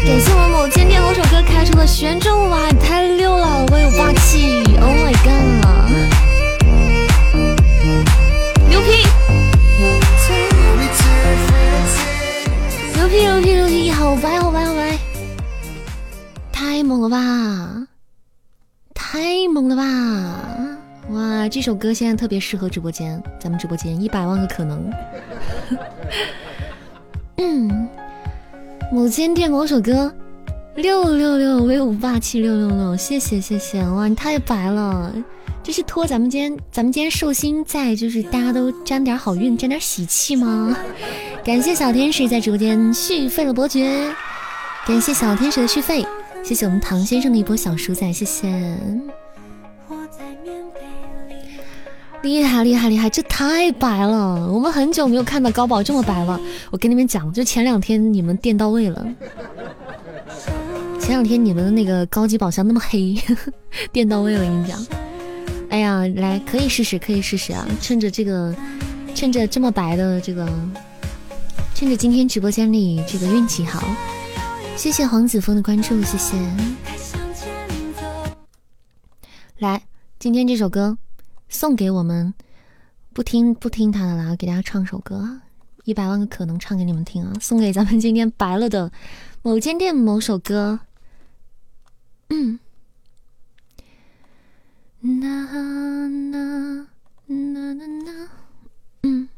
感谢我某间店某首歌开出的旋转木马，你太六了，我有霸气！Oh my god！牛批牛批牛批！好白好白好白！太猛了吧！太猛了吧！哇，这首歌现在特别适合直播间，咱们直播间一百万个可能。嗯，某间店某首歌，六六六威武霸气六六六，谢谢谢谢！哇，你太白了，这是托咱们今天咱们今天寿星在，就是大家都沾点好运，沾点喜气吗？感谢小天使在直播间续费了伯爵，感谢小天使的续费。谢谢我们唐先生的一波小鼠仔，谢谢，厉害厉害厉害，这太白了，我们很久没有看到高宝这么白了。我跟你们讲，就前两天你们电到位了，前两天你们的那个高级宝箱那么黑，电到位了，我跟你讲。哎呀，来可以试试，可以试试啊，趁着这个，趁着这么白的这个，趁着今天直播间里这个运气好。谢谢黄子枫的关注，谢谢。来，今天这首歌送给我们不听不听他的啦，给大家唱首歌，一百万个可能唱给你们听啊！送给咱们今天白了的某间店某首歌。嗯。那那那那那，嗯。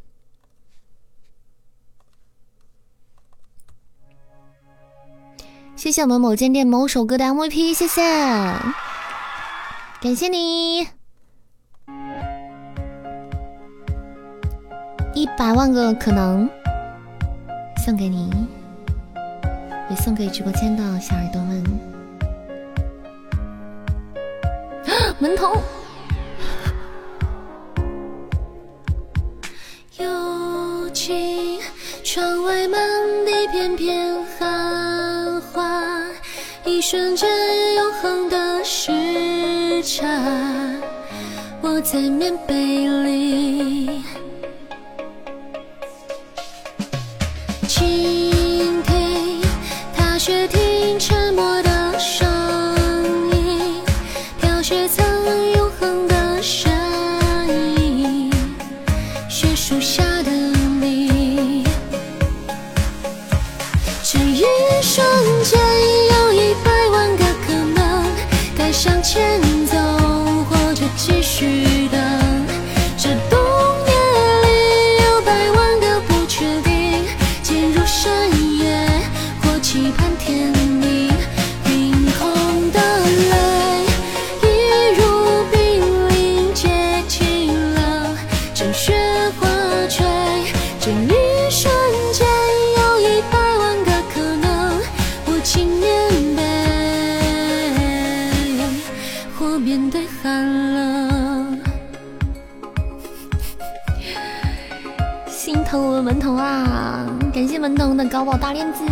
谢谢我们某间店某首歌的 MVP，谢谢，感谢你，一百万个可能送给你，也送给直播间的小耳朵。门童，幽静，窗外满地片片寒。花，一瞬间永恒的时差，我在棉被里倾听，踏雪走，或者继续宝宝大链子，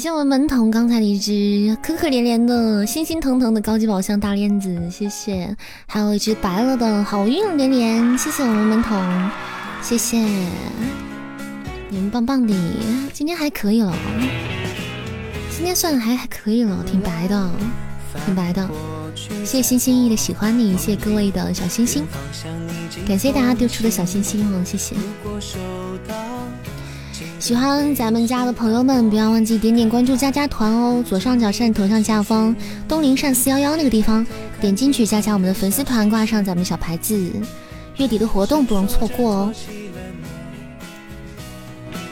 谢我们门童刚才的一只可可怜怜的、心心疼疼的高级宝箱大链子，谢谢。还有一只白了的好运连连，谢谢我们门童，谢谢你们棒棒的，今天还可以了，今天算还还可以了，挺白的，挺白的。谢谢心心意的喜欢你，谢谢各位的小心心，感谢大家丢出的小心心哦，谢谢。喜欢咱们家的朋友们，不要忘记点点关注、加加团哦。左上角扇头像下方东林扇四幺幺那个地方，点进去加加我们的粉丝团，挂上咱们小牌子，月底的活动不容错过哦。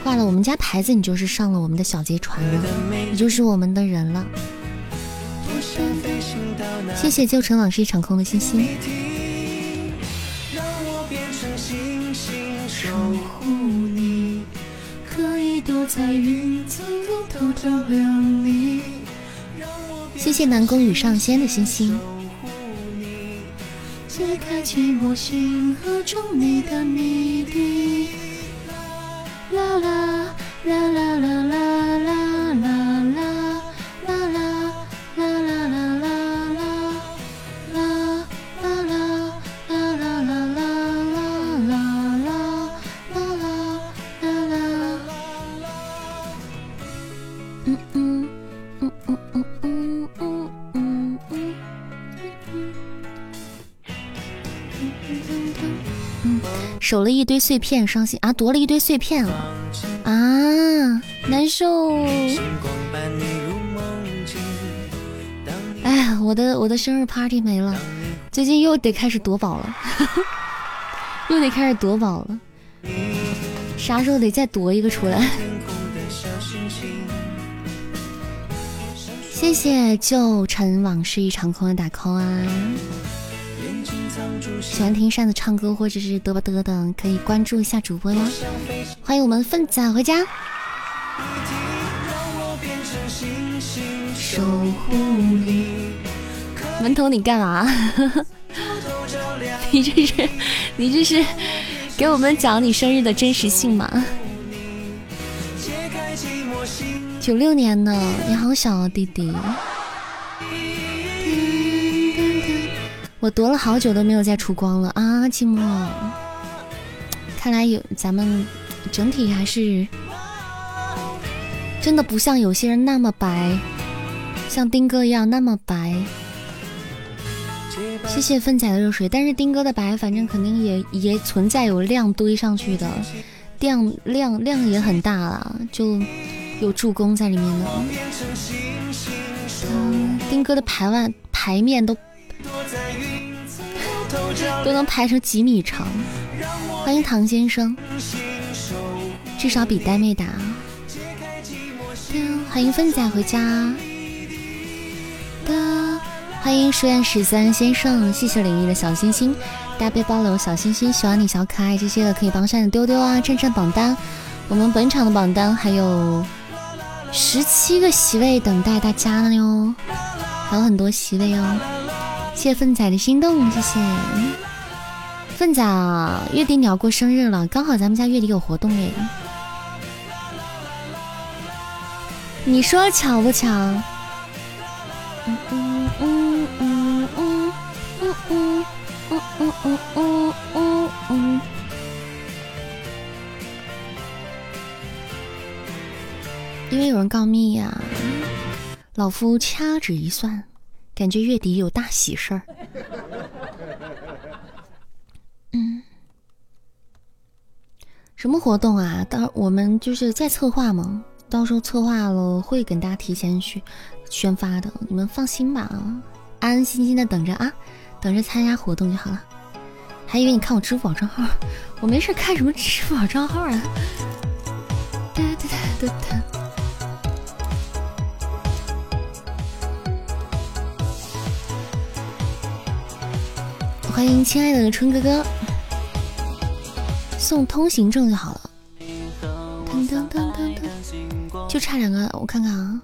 挂了我们家牌子，你就是上了我们的小贼船了，你就是我们的人了。谢谢旧城往事一场空的星星。在云层的偷照亮你。谢谢南宫羽上仙的星星。的。守了一堆碎片，伤心啊！夺了一堆碎片了啊，难受。哎呀，我的我的生日 party 没了，最近又得开始夺宝了，又得开始夺宝了，啥时候得再夺一个出来？谢谢旧尘往事一场空的打 call 啊！喜欢听扇子唱歌或者是嘚吧嘚的，可以关注一下主播哟。欢迎我们奋仔回家。守护你，门头你干嘛？你这是你这是给我们讲你生日的真实性吗？九六年的，你好小啊，弟弟。我夺了好久都没有再出光了啊，寂寞。看来有咱们整体还是真的不像有些人那么白，像丁哥一样那么白。谢谢粪仔的热水，但是丁哥的白反正肯定也也存在有量堆上去的，量量量也很大了，就有助攻在里面的。丁哥的排腕排面都。都能排成几米长，欢迎唐先生，至少比呆妹大。欢迎芬仔回家。欢迎书院十三先生，谢谢领域的小心心，大背包留小心心，喜欢你小可爱这些的可以帮扇子丢丢啊，占占榜单。我们本场的榜单还有十七个席位等待大家呢哟，还有很多席位哦。谢谢粪仔的心动，谢谢粪仔。月底你要过生日了，刚好咱们家月底有活动哎，你说巧不巧？嗯嗯嗯嗯嗯嗯嗯嗯嗯嗯嗯嗯。因为有人告密呀，老夫掐指一算，感觉月底有大喜事儿。嗯，什么活动啊？到我们就是在策划嘛，到时候策划了会跟大家提前去宣发的，你们放心吧，安安心心的等着啊，等着参加活动就好了。还以为你看我支付宝账号，我没事看什么支付宝账号啊？哒哒哒哒哒。欢迎亲爱的春哥哥，送通行证就好了。噔噔噔噔噔，就差两个，我看看啊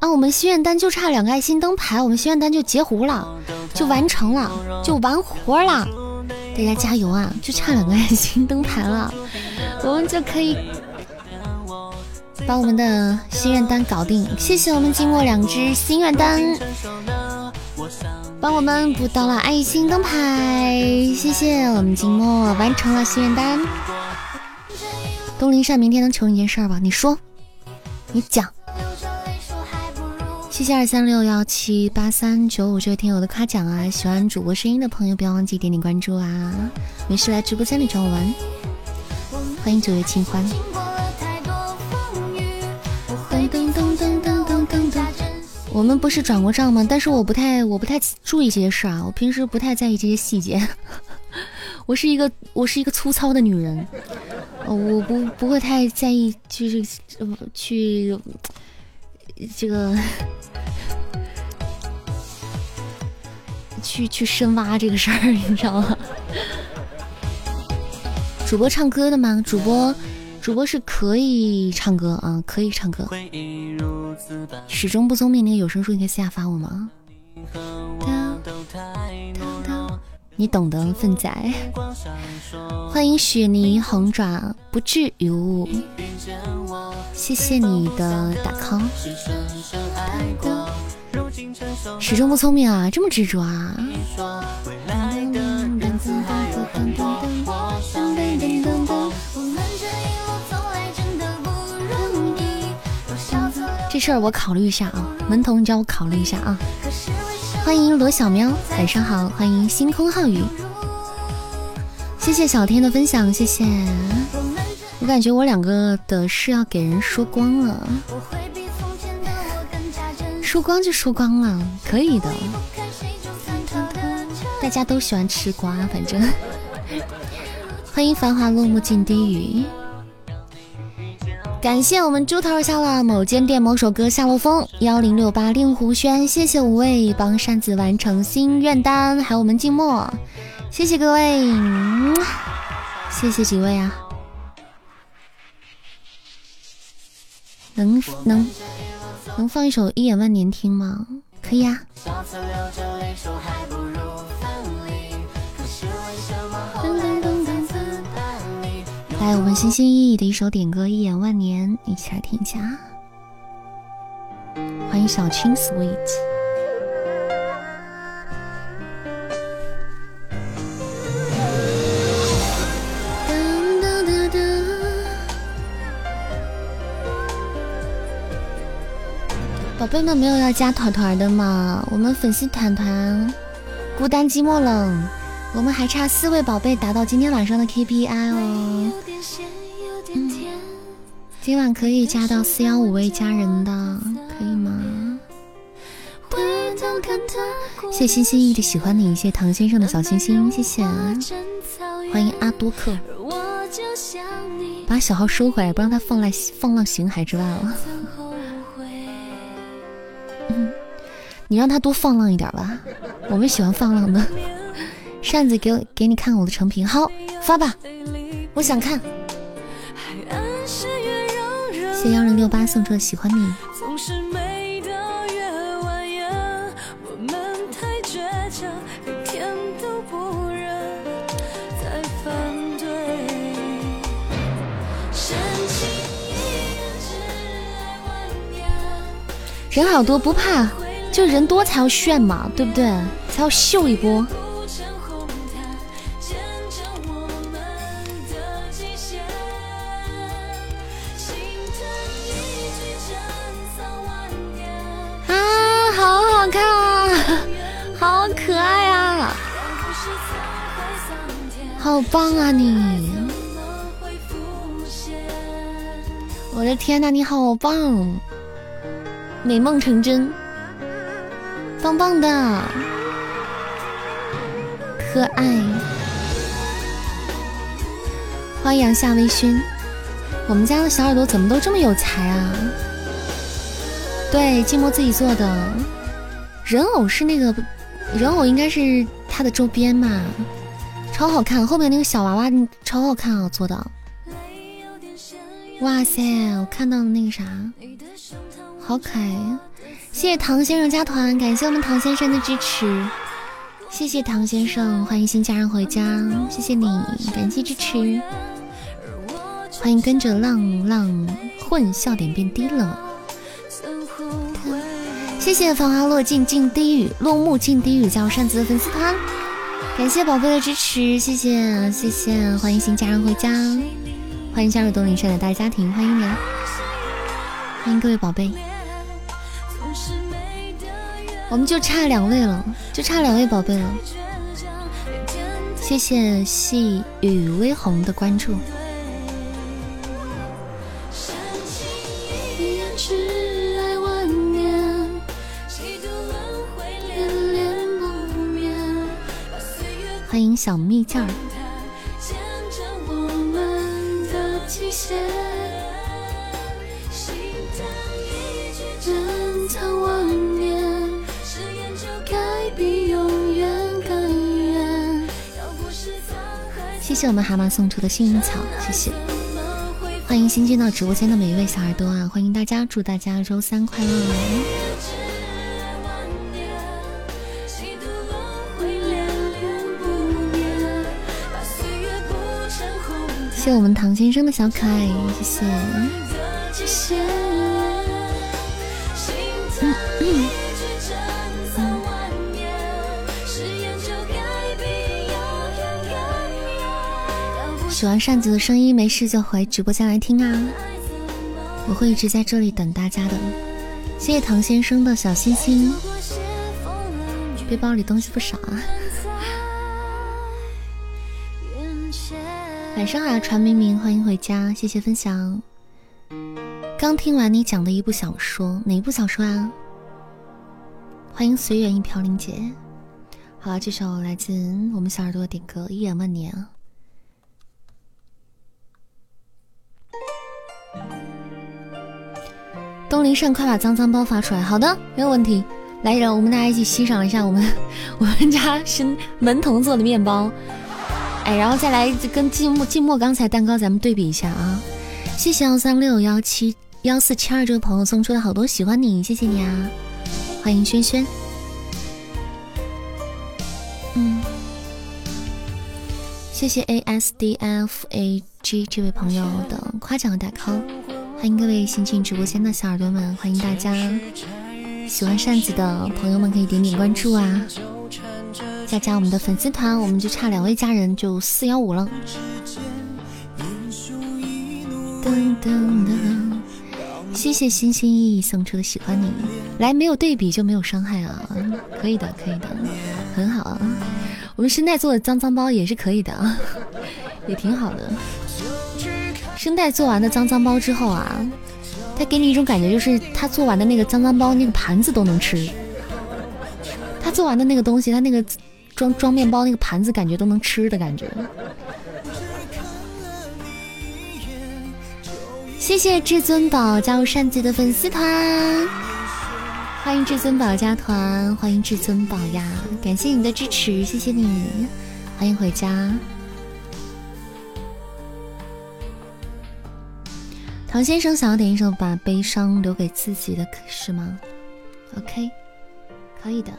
啊！我们心愿单就差两个爱心灯牌，我们心愿单就截胡了，就完成了，就完活了。大家加油啊！就差两个爱心灯牌了，我们就可以把我们的心愿单搞定。谢谢我们寂寞两只心愿单。帮我们补到了爱心灯牌，谢谢我们静默完成了心愿单。东林善明天能求你件事儿吧？你说，你讲。谢谢二三六幺七八三九五这位听友的夸奖啊！喜欢主播声音的朋友不要忘记点点关注啊！没事来直播间里找我玩。欢迎九月清欢。我们不是转过账吗？但是我不太，我不太注意这些事儿啊。我平时不太在意这些细节。我是一个，我是一个粗糙的女人。我不不会太在意，就是去这个去去深挖这个事儿，你知道吗？主播唱歌的吗？主播。主播是可以唱歌啊，可以唱歌。始终不聪明，那个有声书你可以私下发我吗？你懂得，粪仔。欢迎雪泥红爪，不至于。谢谢你的打 call。始终不聪明啊，这么执着啊。这事儿我考虑一下啊，门童，你叫我考虑一下啊。欢迎罗小喵，晚上好。欢迎星空浩宇，谢谢小天的分享，谢谢。我感觉我两个的事要给人说光了，说光就说光了，可以的。大家都喜欢吃瓜，反正。欢迎繁华落幕尽低语。感谢我们猪头下了某间店某首歌夏洛风幺零六八令狐轩，谢谢五位帮扇子完成心愿单，还有我们静默，谢谢各位，谢谢几位啊，能能能放一首一眼万年听吗？可以啊。来，我们心心意意的一首点歌《一眼万年》，一起来听一下啊。欢迎小青 sweet，宝贝们没有要加团团的吗？我们粉丝团团孤单寂寞冷。我们还差四位宝贝达到今天晚上的 KPI 哦，今晚可以加到四幺五位家人的，可以吗？谢心心一直喜欢你，谢谢唐先生的小心心，谢谢，欢迎阿多克，把小号收回来，不让他放浪放浪形骸之外了。你让他多放浪一点吧，我们喜欢放浪的。扇子给我给你看我的成品，好发吧，我想看。谢幺零六八送出的喜欢你。人好多不怕，就人多才要炫嘛，对不对？才要秀一波。看啊，好可爱啊，好棒啊你！我的天呐，你好棒！美梦成真，棒棒的，可爱。欢迎夏微醺，我们家的小耳朵怎么都这么有才啊？对，寂寞自己做的人偶是那个人偶，应该是他的周边嘛，超好看。后面那个小娃娃超好看啊，做的。哇塞，我看到了那个啥。好可爱呀！谢谢唐先生加团，感谢我们唐先生的支持，谢谢唐先生，欢迎新家人回家，谢谢你，感谢支持，欢迎跟着浪浪混，笑点变低了，谢谢繁花落尽尽低语，落幕尽低语，加入扇子的粉丝团，感谢宝贝的支持，谢谢谢谢，欢迎新家人回家，欢迎加入东林山的大家庭，欢迎你，欢迎各位宝贝。我们就差两位了，就差两位宝贝了。谢谢细雨微红的关注。欢迎小蜜饯儿。谢谢我们蛤蟆送出的幸运草，谢谢！欢迎新进到直播间的每一位小耳朵啊！欢迎大家，祝大家周三快乐！谢我们唐先生的小可爱，谢谢。喜欢扇子的声音，没事就回直播间来听啊！我会一直在这里等大家的。谢谢唐先生的小心心，背包里东西不少啊！晚上好，传明明，欢迎回家，谢谢分享。刚听完你讲的一部小说，哪一部小说啊？欢迎随缘一飘零姐。好了，这首来自我们小耳朵点歌，一眼万年啊！东林善，快把脏脏包发出来！好的，没有问题。来人，我们大家一起欣赏一下我们 我们家新门童做的面包。哎，然后再来跟寂寞寂寞刚才蛋糕咱们对比一下啊！谢谢幺三六幺七幺四七二这位朋友送出的好多喜欢你，谢谢你啊！欢迎轩轩。嗯，谢谢 A S D F A G 这位朋友的夸奖和打 call。欢迎各位新进直播间的小耳朵们，欢迎大家！喜欢扇子的朋友们可以点点关注啊，加加我们的粉丝团，我们就差两位家人就四幺五了。噔噔噔！谢谢心心意意送出的喜欢你，来没有对比就没有伤害啊，可以的，可以的，很好啊。我们声带做的脏脏包也是可以的啊，也挺好的。声带做完的脏脏包之后啊，他给你一种感觉，就是他做完的那个脏脏包那个盘子都能吃。他做完的那个东西，他那个装装面包那个盘子，感觉都能吃的感觉。谢谢至尊宝加入扇子的粉丝团，欢迎至尊宝加团，欢迎至尊宝呀！感谢你的支持，谢谢你，欢迎回家。唐先生想要点一首《把悲伤留给自己的》，是吗？OK，可以的。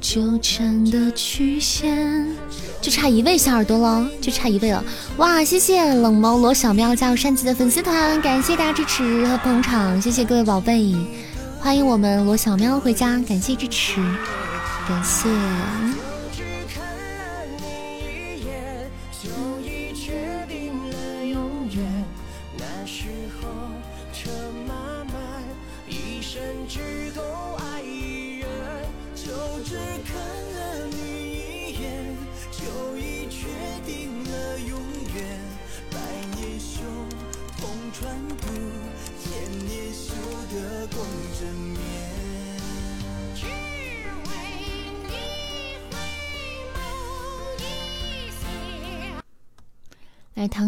纠缠的曲线，差一位小耳朵了，就差一位了。哇，谢谢冷猫罗小喵加入善琪的粉丝团，感谢大家支持和捧场，谢谢各位宝贝，欢迎我们罗小喵回家，感谢支持，感谢。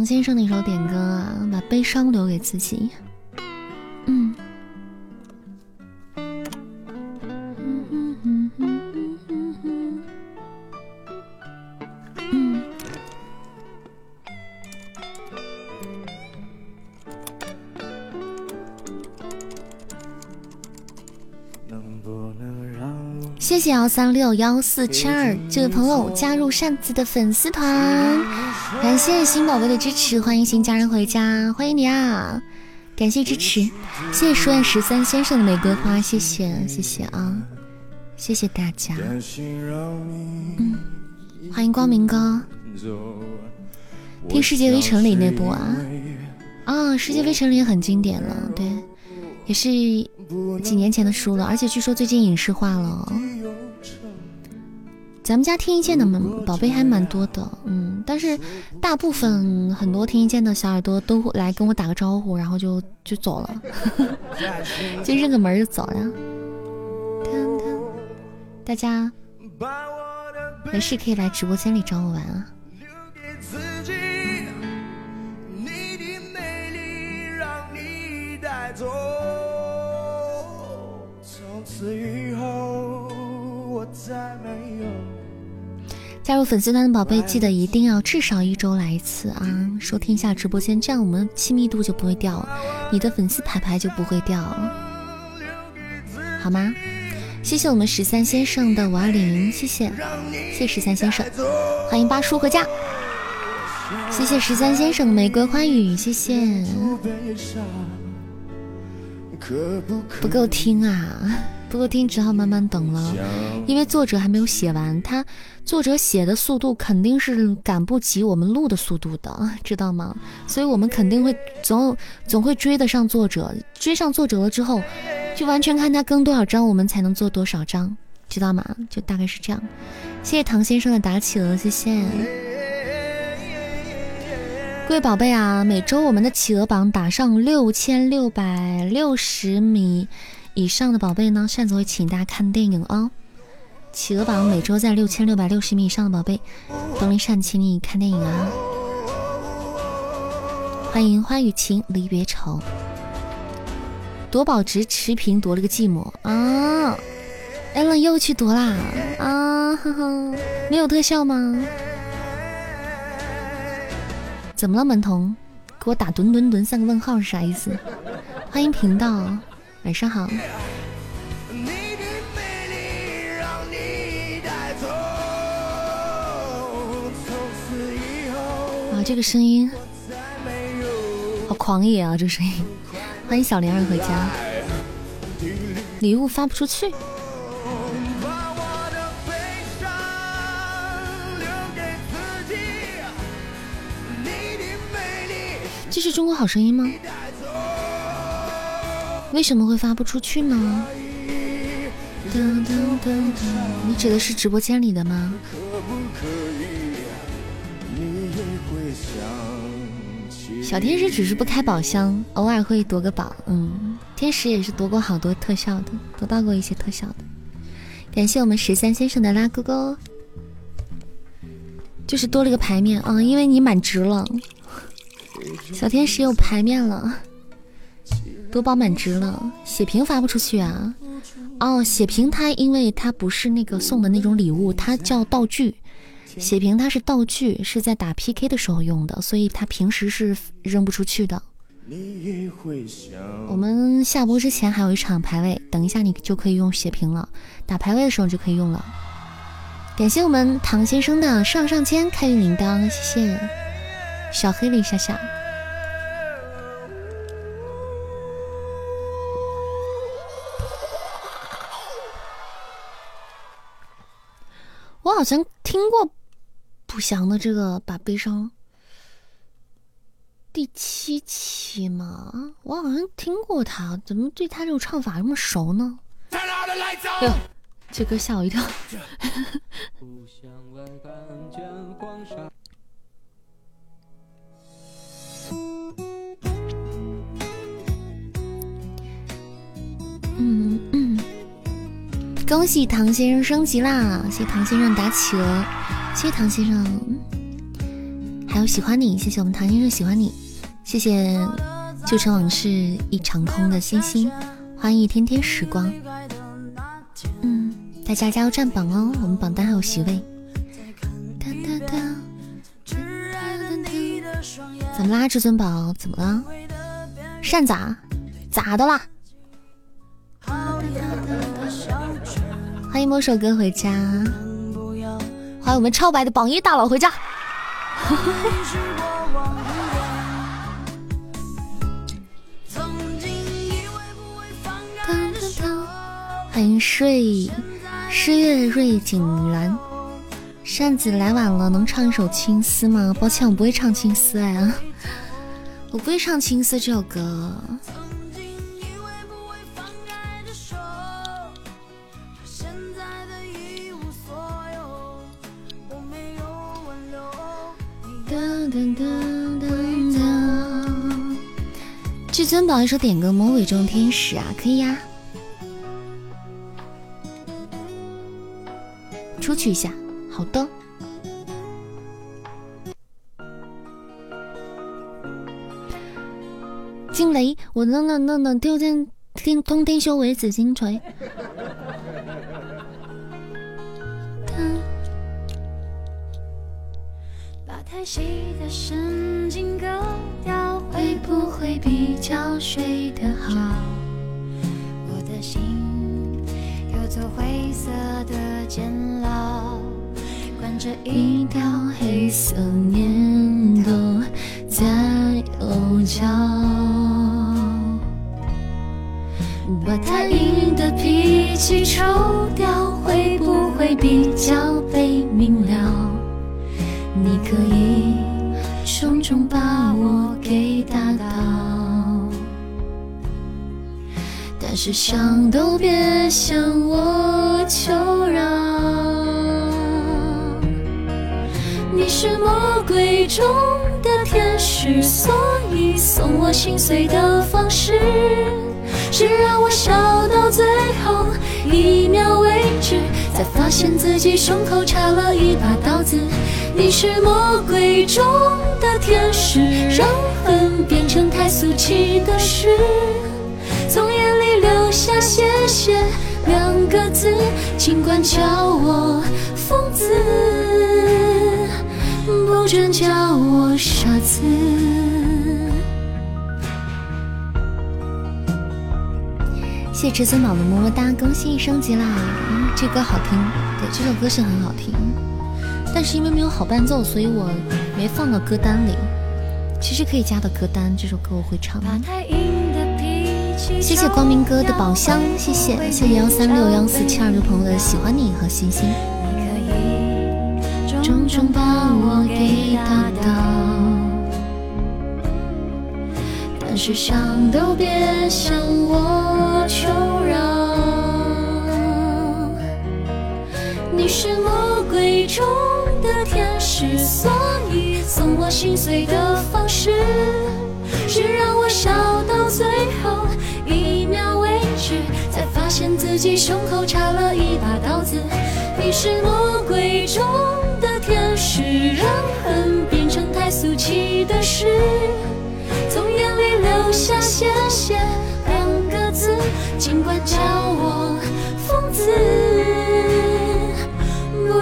先生的一首点歌啊，把悲伤留给自己。幺三六幺四七二这位朋友加入扇子的粉丝团，感谢新宝贝的支持，欢迎新家人回家，欢迎你啊！感谢支持，谢谢书院十三先生的玫瑰花，谢谢谢谢啊，谢谢大家。嗯，欢迎光明哥，听《世界微城》里那部啊，啊，《世界微城》里也很经典了，对，也是几年前的书了，而且据说最近影视化了。咱们家听一见的宝贝还蛮多的，嗯，但是大部分很多听一见的小耳朵都会来跟我打个招呼，然后就就走了，就认个门就走了。大家没事可以来直播间里找我玩啊。以后我再没。加入粉丝团的宝贝，记得一定要至少一周来一次啊！收听一下直播间，这样我们亲密度就不会掉，你的粉丝牌牌就不会掉，好吗？谢谢我们十三先生的五二零，谢谢，谢十三先生，欢迎八叔回家，谢谢十三先生的玫瑰花语，谢谢，不够听啊。不够听，只好慢慢等了，因为作者还没有写完，他作者写的速度肯定是赶不及我们录的速度的，知道吗？所以我们肯定会总总会追得上作者，追上作者了之后，就完全看他更多少章，我们才能做多少章，知道吗？就大概是这样。谢谢唐先生的打企鹅，谢谢各位宝贝啊！每周我们的企鹅榜打上六千六百六十米。以上的宝贝呢，扇子会请大家看电影哦。企鹅榜每周在六千六百六十米以上的宝贝，东林善请你看电影啊！欢迎花雨晴离别愁，夺宝值持平夺了个寂寞啊！艾伦又去夺啦啊！呵呵，没有特效吗？怎么了，门童？给我打吨吨吨三个问号是啥意思？欢迎频道。晚上好。这个声音好狂野啊！这声音，欢迎小灵儿回家。礼物发不出去。这是中国好声音吗？为什么会发不出去呢？你指的是直播间里的吗？小天使只是不开宝箱，偶尔会夺个宝。嗯，天使也是夺过好多特效的，夺到过一些特效的。感谢我们十三先生的拉勾勾，就是多了个牌面啊，因为你满值了，小天使有牌面了，多包满值了，血瓶发不出去啊。哦，血瓶它因为它不是那个送的那种礼物，它叫道具。血瓶它是道具，是在打 PK 的时候用的，所以它平时是扔不出去的。我们下播之前还有一场排位，等一下你就可以用血瓶了。打排位的时候就可以用了。感谢我们唐先生的上上签开运铃铛，谢谢小黑了一下下。我好像听过不祥的这个把悲伤。第七期嘛？我好像听过他，怎么对他这种唱法这么熟呢？哟，这歌吓我一跳。嗯嗯，恭喜唐先生升级啦！谢谢唐先生打企鹅，谢谢唐先生，还有喜欢你，谢谢我们唐先生喜欢你。谢谢旧城往事一场空的星星，欢迎一天天时光。嗯，大家加油占榜哦，我们榜单还有席位。怎么啦，至尊宝？怎么了？扇咋？咋的啦？欢迎摸手哥回家，欢迎我们超白的榜一大佬回家。欢迎睡诗月瑞景兰，扇子来晚了，能唱一首青丝吗？抱歉，我不会唱青丝哎，我不会唱青丝这首歌。至尊宝，一首点歌《魔鬼中天使》啊，可以呀。出去一下，好的。惊雷，我能能能能丢进天通天修为紫金锤。太细的神经割掉，会不会比较睡得好？我的心有座灰色的监牢，关着一条黑色念头在吼叫。把太硬的脾气抽掉，会不会比较被明了？你可以重重把我给打倒，但是想都别想我求饶。你是魔鬼中的天使，所以送我心碎的方式是让我笑到最后一秒为止，才发现自己胸口插了一把刀子。你是魔鬼中的天使，让恨变成太俗气的事，从眼里流下谢谢两个字，尽管叫我疯子，不准叫我傻子。谢至尊宝的么么哒，更新升级啦！这歌好听，对，这首歌是很好听。但是因为没有好伴奏，所以我没放到歌单里。其实可以加到歌单，这首歌我会唱。谢谢光明哥的宝箱，谢谢谢谢幺三六幺四七二的朋友的喜欢你和星星。重重把我给打倒，但是想都别向我求饶。你是魔鬼中。的天使，所以送我心碎的方式是让我笑到最后一秒。为止，才发现自己胸口插了一把刀子。你是魔鬼中的天使，让恨变成太俗气的事，从眼里流下谢谢两个字，尽管叫我疯子，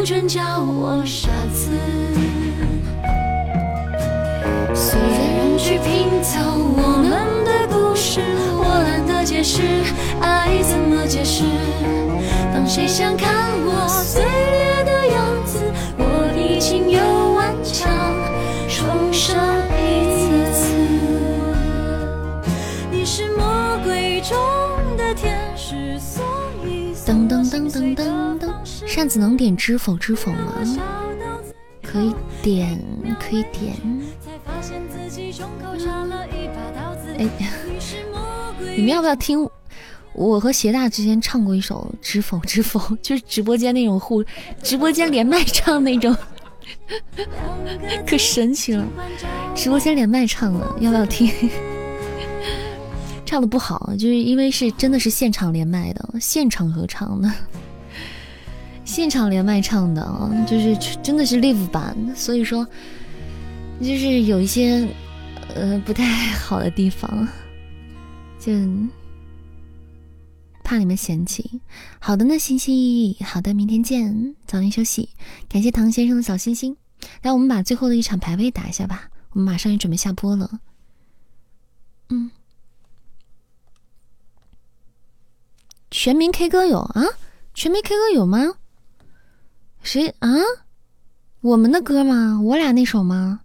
不准叫我傻子。随着人去拼凑我们的故事，我懒得解释爱怎么解释。当谁想看我碎裂的样子，我已经又顽强重生一次。你是魔鬼中的天使，所以噔噔噔噔噔，扇子能点知否知否吗？可以点，可以点。哎，你们要不要听？我和鞋大之前唱过一首《知否知否》，就是直播间那种互直播间连麦唱那种，可神奇了！直播间连麦唱的，要不要听？唱的不好，就是因为是真的是现场连麦的，现场合唱的，现场连麦唱的啊，就是真的是 live 版，所以说就是有一些呃不太好的地方，就。怕你们嫌弃，好的呢，星星，好的，明天见，早点休息。感谢唐先生的小心心，来，我们把最后的一场排位打一下吧，我们马上也准备下播了。嗯，全民 K 歌有啊？全民 K 歌有吗？谁啊？我们的歌吗？我俩那首吗？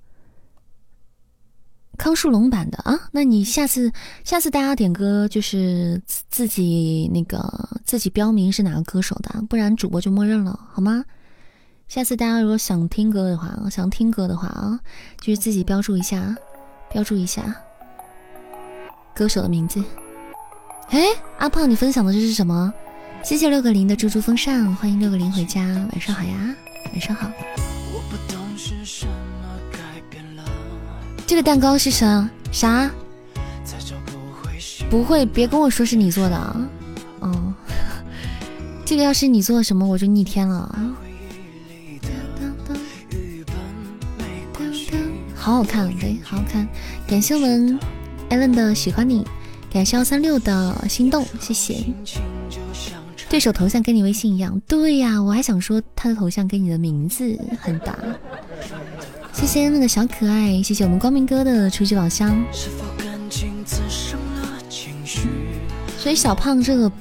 康树龙版的啊，那你下次下次大家点歌就是自己那个自己标明是哪个歌手的，不然主播就默认了，好吗？下次大家如果想听歌的话，想听歌的话啊，就是自己标注一下，标注一下歌手的名字。哎，阿胖，你分享的这是什么？谢谢六个零的猪猪风扇，欢迎六个零回家，晚上好呀，晚上好。这个蛋糕是啥？啥？不会，别跟我说是你做的啊！哦，这个要是你做的什么，我就逆天了。好好看，对，好好看。感谢我们 Allen 的喜欢你，感谢幺三六的心动，谢谢。对手头像跟你微信一样，对呀，我还想说他的头像跟你的名字很搭。谢谢那个小可爱，谢谢我们光明哥的初级宝箱。所以小胖这个，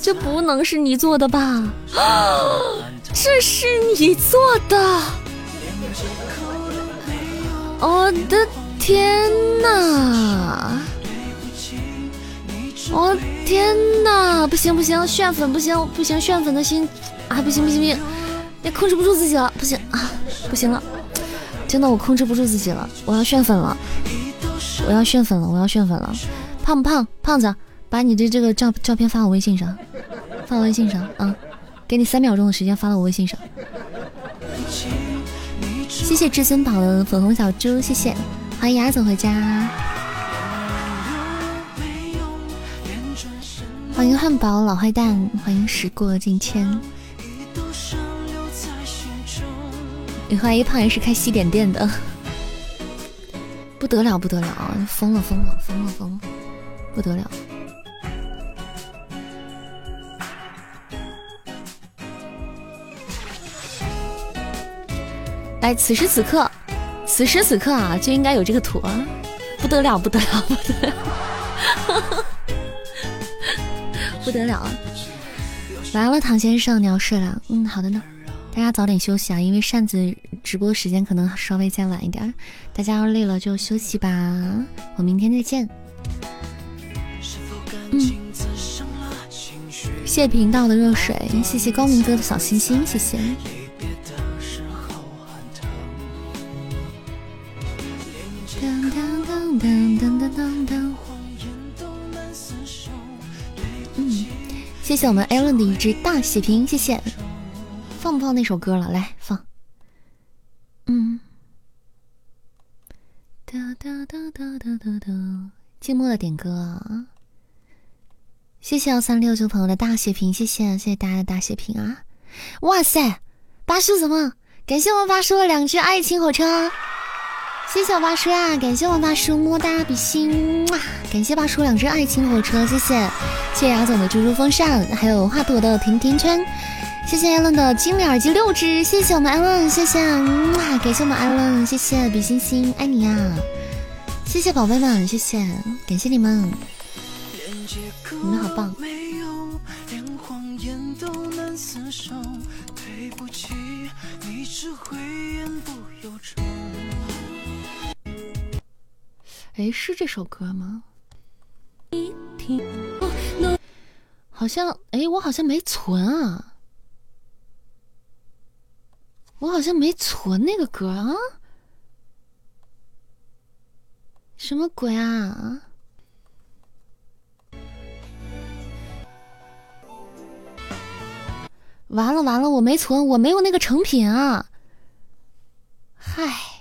这不能是你做的吧？这是你做的！我的天哪！我天哪！不行不行，炫粉不行不行，炫粉的心啊不行不行不行，也控制不住自己了，不行啊不行了。真的，我控制不住自己了，我要炫粉了，我要炫粉了，我要炫粉了！胖不胖？胖子，把你的这个照照片发我微信上，发我微信上啊！给你三秒钟的时间发到我微信上。谢谢至尊宝的粉红小猪，谢谢，欢迎鸭总回家，欢迎汉堡老坏蛋，欢迎时过境迁。你怀疑胖爷是开西点店的，不得了不得了啊！疯了疯了疯了疯了，不得了！来，此时此刻，此时此刻啊，就应该有这个图啊！不得了不得了不得了，不得了啊！来了，唐先生，你要睡了？嗯，好的呢。大家早点休息啊，因为扇子直播时间可能稍微再晚一点，大家要累了就休息吧。我明天再见。嗯，谢频道的热水，谢谢高明哥的小心心，谢谢。谢谢我们 Allen 的一只大血瓶，谢谢。放不放那首歌了？来放。嗯。哒哒哒哒哒哒哒。静默的点歌啊。谢谢幺三六九朋友的大血瓶，谢谢谢谢大家的大血瓶啊！哇塞，八叔怎么？感谢我们八叔的两只爱情火车，谢谢我八叔啊！感谢我八叔么么哒比心，哇！感谢八叔两只爱情火车，谢谢谢谢牙总的猪猪风扇，还有花朵的甜甜圈，谢谢艾伦的精灵耳机六只，谢谢我们艾伦，谢谢，哇！感谢我们艾伦，谢谢比心心，爱你呀！谢谢宝贝们，谢谢，感谢你们，你们好棒。哎，是这首歌吗？好像，哎，我好像没存啊，我好像没存那个歌啊。什么鬼啊！完了完了，我没存，我没有那个成品啊！嗨，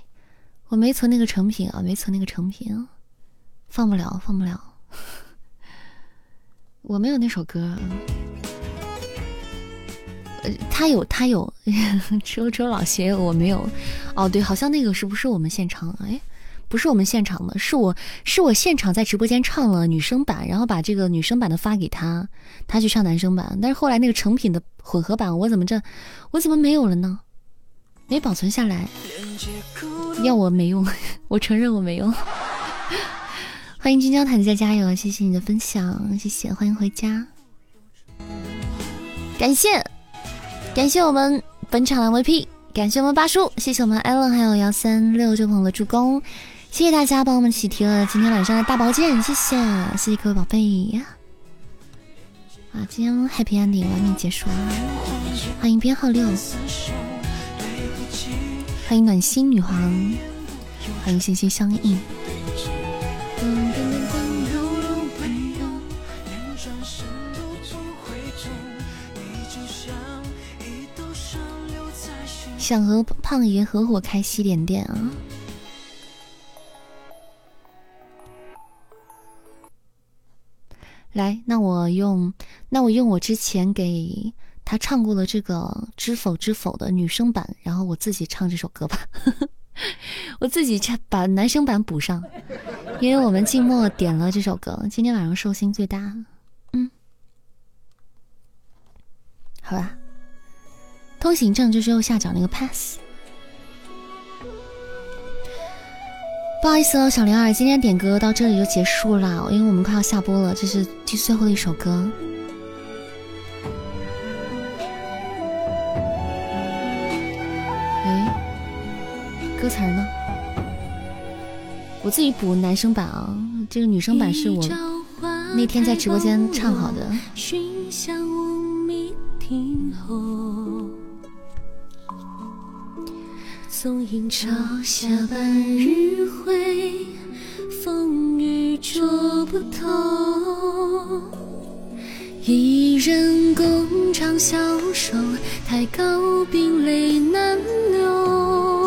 我没存那个成品啊，没存那个成品，放不了，放不了。我没有那首歌，呃，他有，他有，周周老邪，我没有。哦，对，好像那个是不是我们现场？哎。不是我们现场的，是我是我现场在直播间唱了女生版，然后把这个女生版的发给他，他去唱男生版。但是后来那个成品的混合版，我怎么这我怎么没有了呢？没保存下来，要我没用，我承认我没用。欢迎金交毯子加油，谢谢你的分享，谢谢，欢迎回家，感谢感谢我们本场 MVP，感谢我们八叔，谢谢我们 Allen，还有幺三六九朋友的助攻。谢谢大家帮我们喜提了今天晚上的大宝剑，谢谢谢谢各位宝贝！啊，今天 Happy Ending 完美结束了，欢迎编号六，欢迎暖心女皇，欢迎心心相印。想和胖爷合伙开西点店啊！来，那我用，那我用我之前给他唱过了这个《知否知否》的女生版，然后我自己唱这首歌吧。我自己唱，把男生版补上，因为我们静默点了这首歌，今天晚上寿星最大。嗯，好吧。通行证就是右下角那个 pass。不好意思哦，小灵儿，今天点歌到这里就结束了，因为我们快要下播了，这是第最后的一首歌。歌词呢？我自己补男生版啊，这个女生版是我那天在直播间唱好的。纵阴朝下，半日晖，风雨捉不透。一人共长消瘦，太高冰泪难流。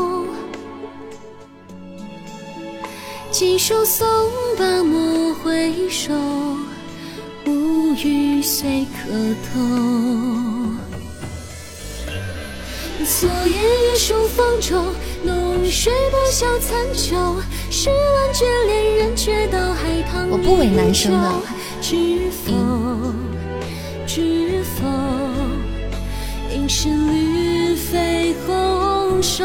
几首松罢莫回首，无语随客透。昨夜月数方舟，浓睡不消残酒。十万卷恋人，却道海棠 依旧。知否？知否？应是绿肥红瘦。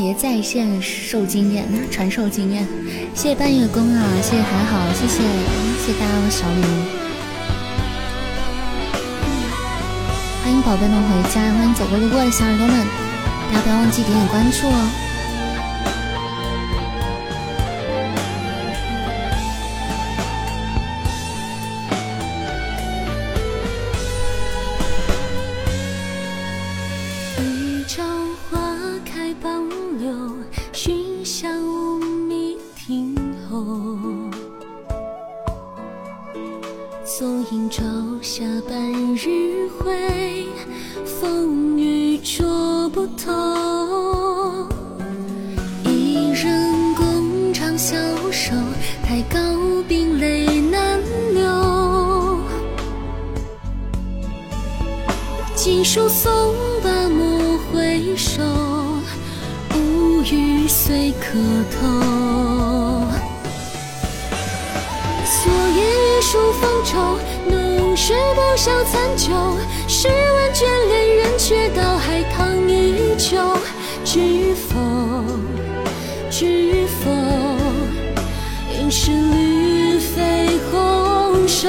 别在线受经验，传授经验。谢谢半月工啊，谢谢还好，谢谢谢谢大家的小礼物。欢迎宝贝们回家，欢迎走过路过的小耳朵们，大家不要忘记点点关注哦。锦书送罢莫回首，无语随客透。昨夜雨疏风骤，浓睡不消残酒。试问卷帘人，却道海棠依旧。知否？知否？应是绿肥红瘦。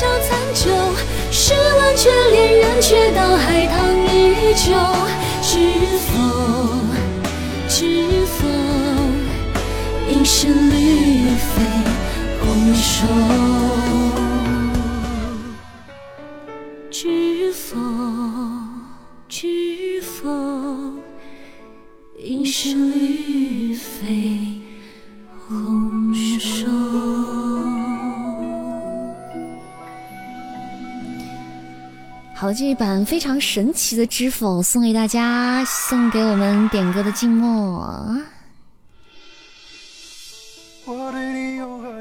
笑残酒。试问卷帘人，却道海棠依旧。知否？知否？应是绿肥红瘦。这一版非常神奇的《知否》送给大家，送给我们点歌的静默。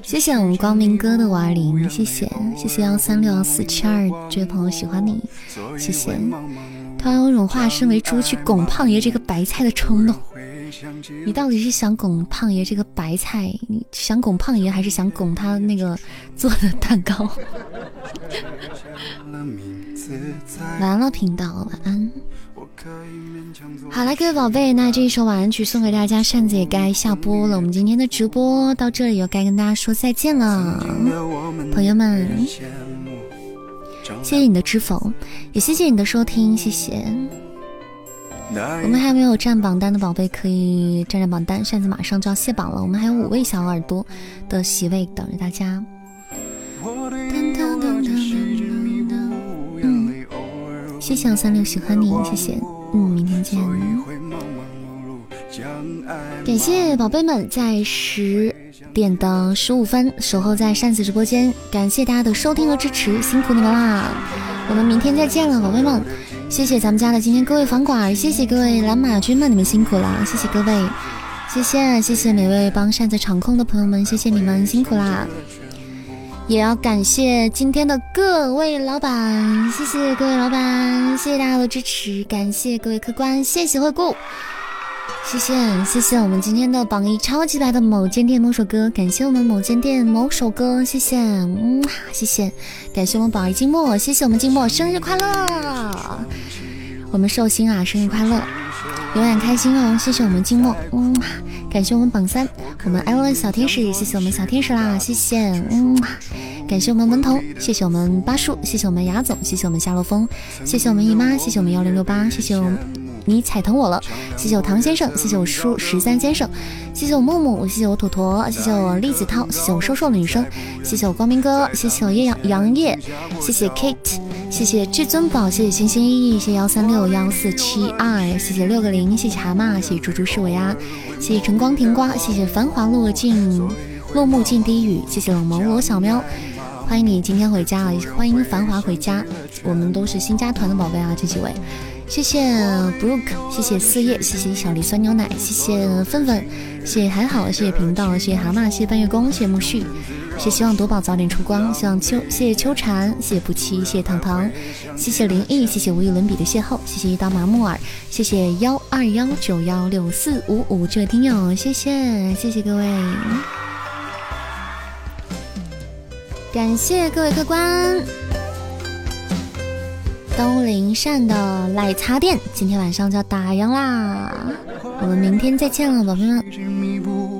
谢谢我们光明哥的五二零，谢谢谢谢幺三六幺四七二这位朋友喜欢你，谢谢。突然有种化身为猪去拱胖爷这个白菜的冲动，你到底是想拱胖爷这个白菜？你想拱胖爷，还是想拱他那个做的蛋糕？晚安了，频道，晚安。好了，各位宝贝，那这一首晚安曲送给大家，扇子也该下播了。我们今天的直播到这里，又该跟大家说再见了，朋友们。谢谢你的知否，也谢谢你的收听，谢谢。我们还没有占榜单的宝贝，可以占占榜单。扇子马上就要卸榜了，我们还有五位小耳朵的席位等着大家。谢谢三六喜欢你，谢谢，嗯，明天见。感谢宝贝们在十点的十五分守候在扇子直播间，感谢大家的收听和支持，辛苦你们啦！我们明天再见了，宝贝们，谢谢咱们家的今天各位房管，谢谢各位蓝马军们，你们辛苦了，谢谢各位，谢谢谢谢每位帮扇子场控的朋友们，谢谢你们辛苦啦！也要感谢今天的各位老板，谢谢各位老板，谢谢大家的支持，感谢各位客官，谢谢惠顾，谢谢谢谢我们今天的榜一超级白的某间店某首歌，感谢我们某间店某首歌，谢谢，嗯，谢谢，感谢我们榜一静默，谢谢我们静默生日快乐，我们寿星啊生日快乐，永远开心哦，谢谢我们静默，嗯，感谢我们榜三，我们艾文小天使，谢谢我们小天使啦，谢谢，嗯。感谢我们门童，谢谢我们八叔，谢谢我们雅总，谢谢我们夏洛风，谢谢我们姨妈，谢谢我们幺零六八，谢谢我们你踩疼我了，谢谢我唐先生，谢谢我叔十三先生，谢谢我木木，谢谢我坨坨，谢谢我栗子涛，谢谢我瘦瘦的女生，谢谢我光明哥，谢谢我叶阳杨叶，谢谢 Kate，谢谢至尊宝，谢谢星星依依，谢谢幺三六幺四七二，谢谢六个零，谢谢蛤蟆，谢谢猪猪是我呀，谢谢晨光甜瓜，谢谢繁华落尽落幕尽低语，谢谢冷眸罗小喵。欢迎你今天回家啊！欢迎繁华回家，我们都是新加团的宝贝啊！这几位，谢谢 Brook，谢谢四叶，谢谢小梨酸牛奶，谢谢芬芬，谢谢还好，谢谢频道，谢谢蛤蟆，谢谢半月宫，谢谢木絮，谢谢希望夺宝早点出光，希望秋，谢谢秋蝉，谢谢不期，谢谢糖糖，谢谢灵异，谢谢无与伦比的邂逅，谢谢一刀麻木耳，谢谢幺二幺九幺六四五五这位听友，谢谢谢谢各位，感谢各位客官。东林善的奶茶店，今天晚上就要打烊啦，我们明天再见了，宝贝们，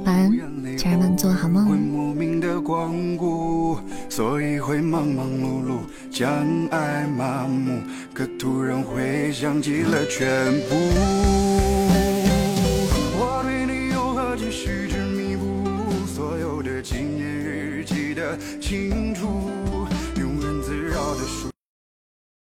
晚安，家人们做好梦。会莫名的光顾，所以会忙忙碌碌，将爱麻木，可突然想起了全部。我对你何不？所有的纪念日记清楚。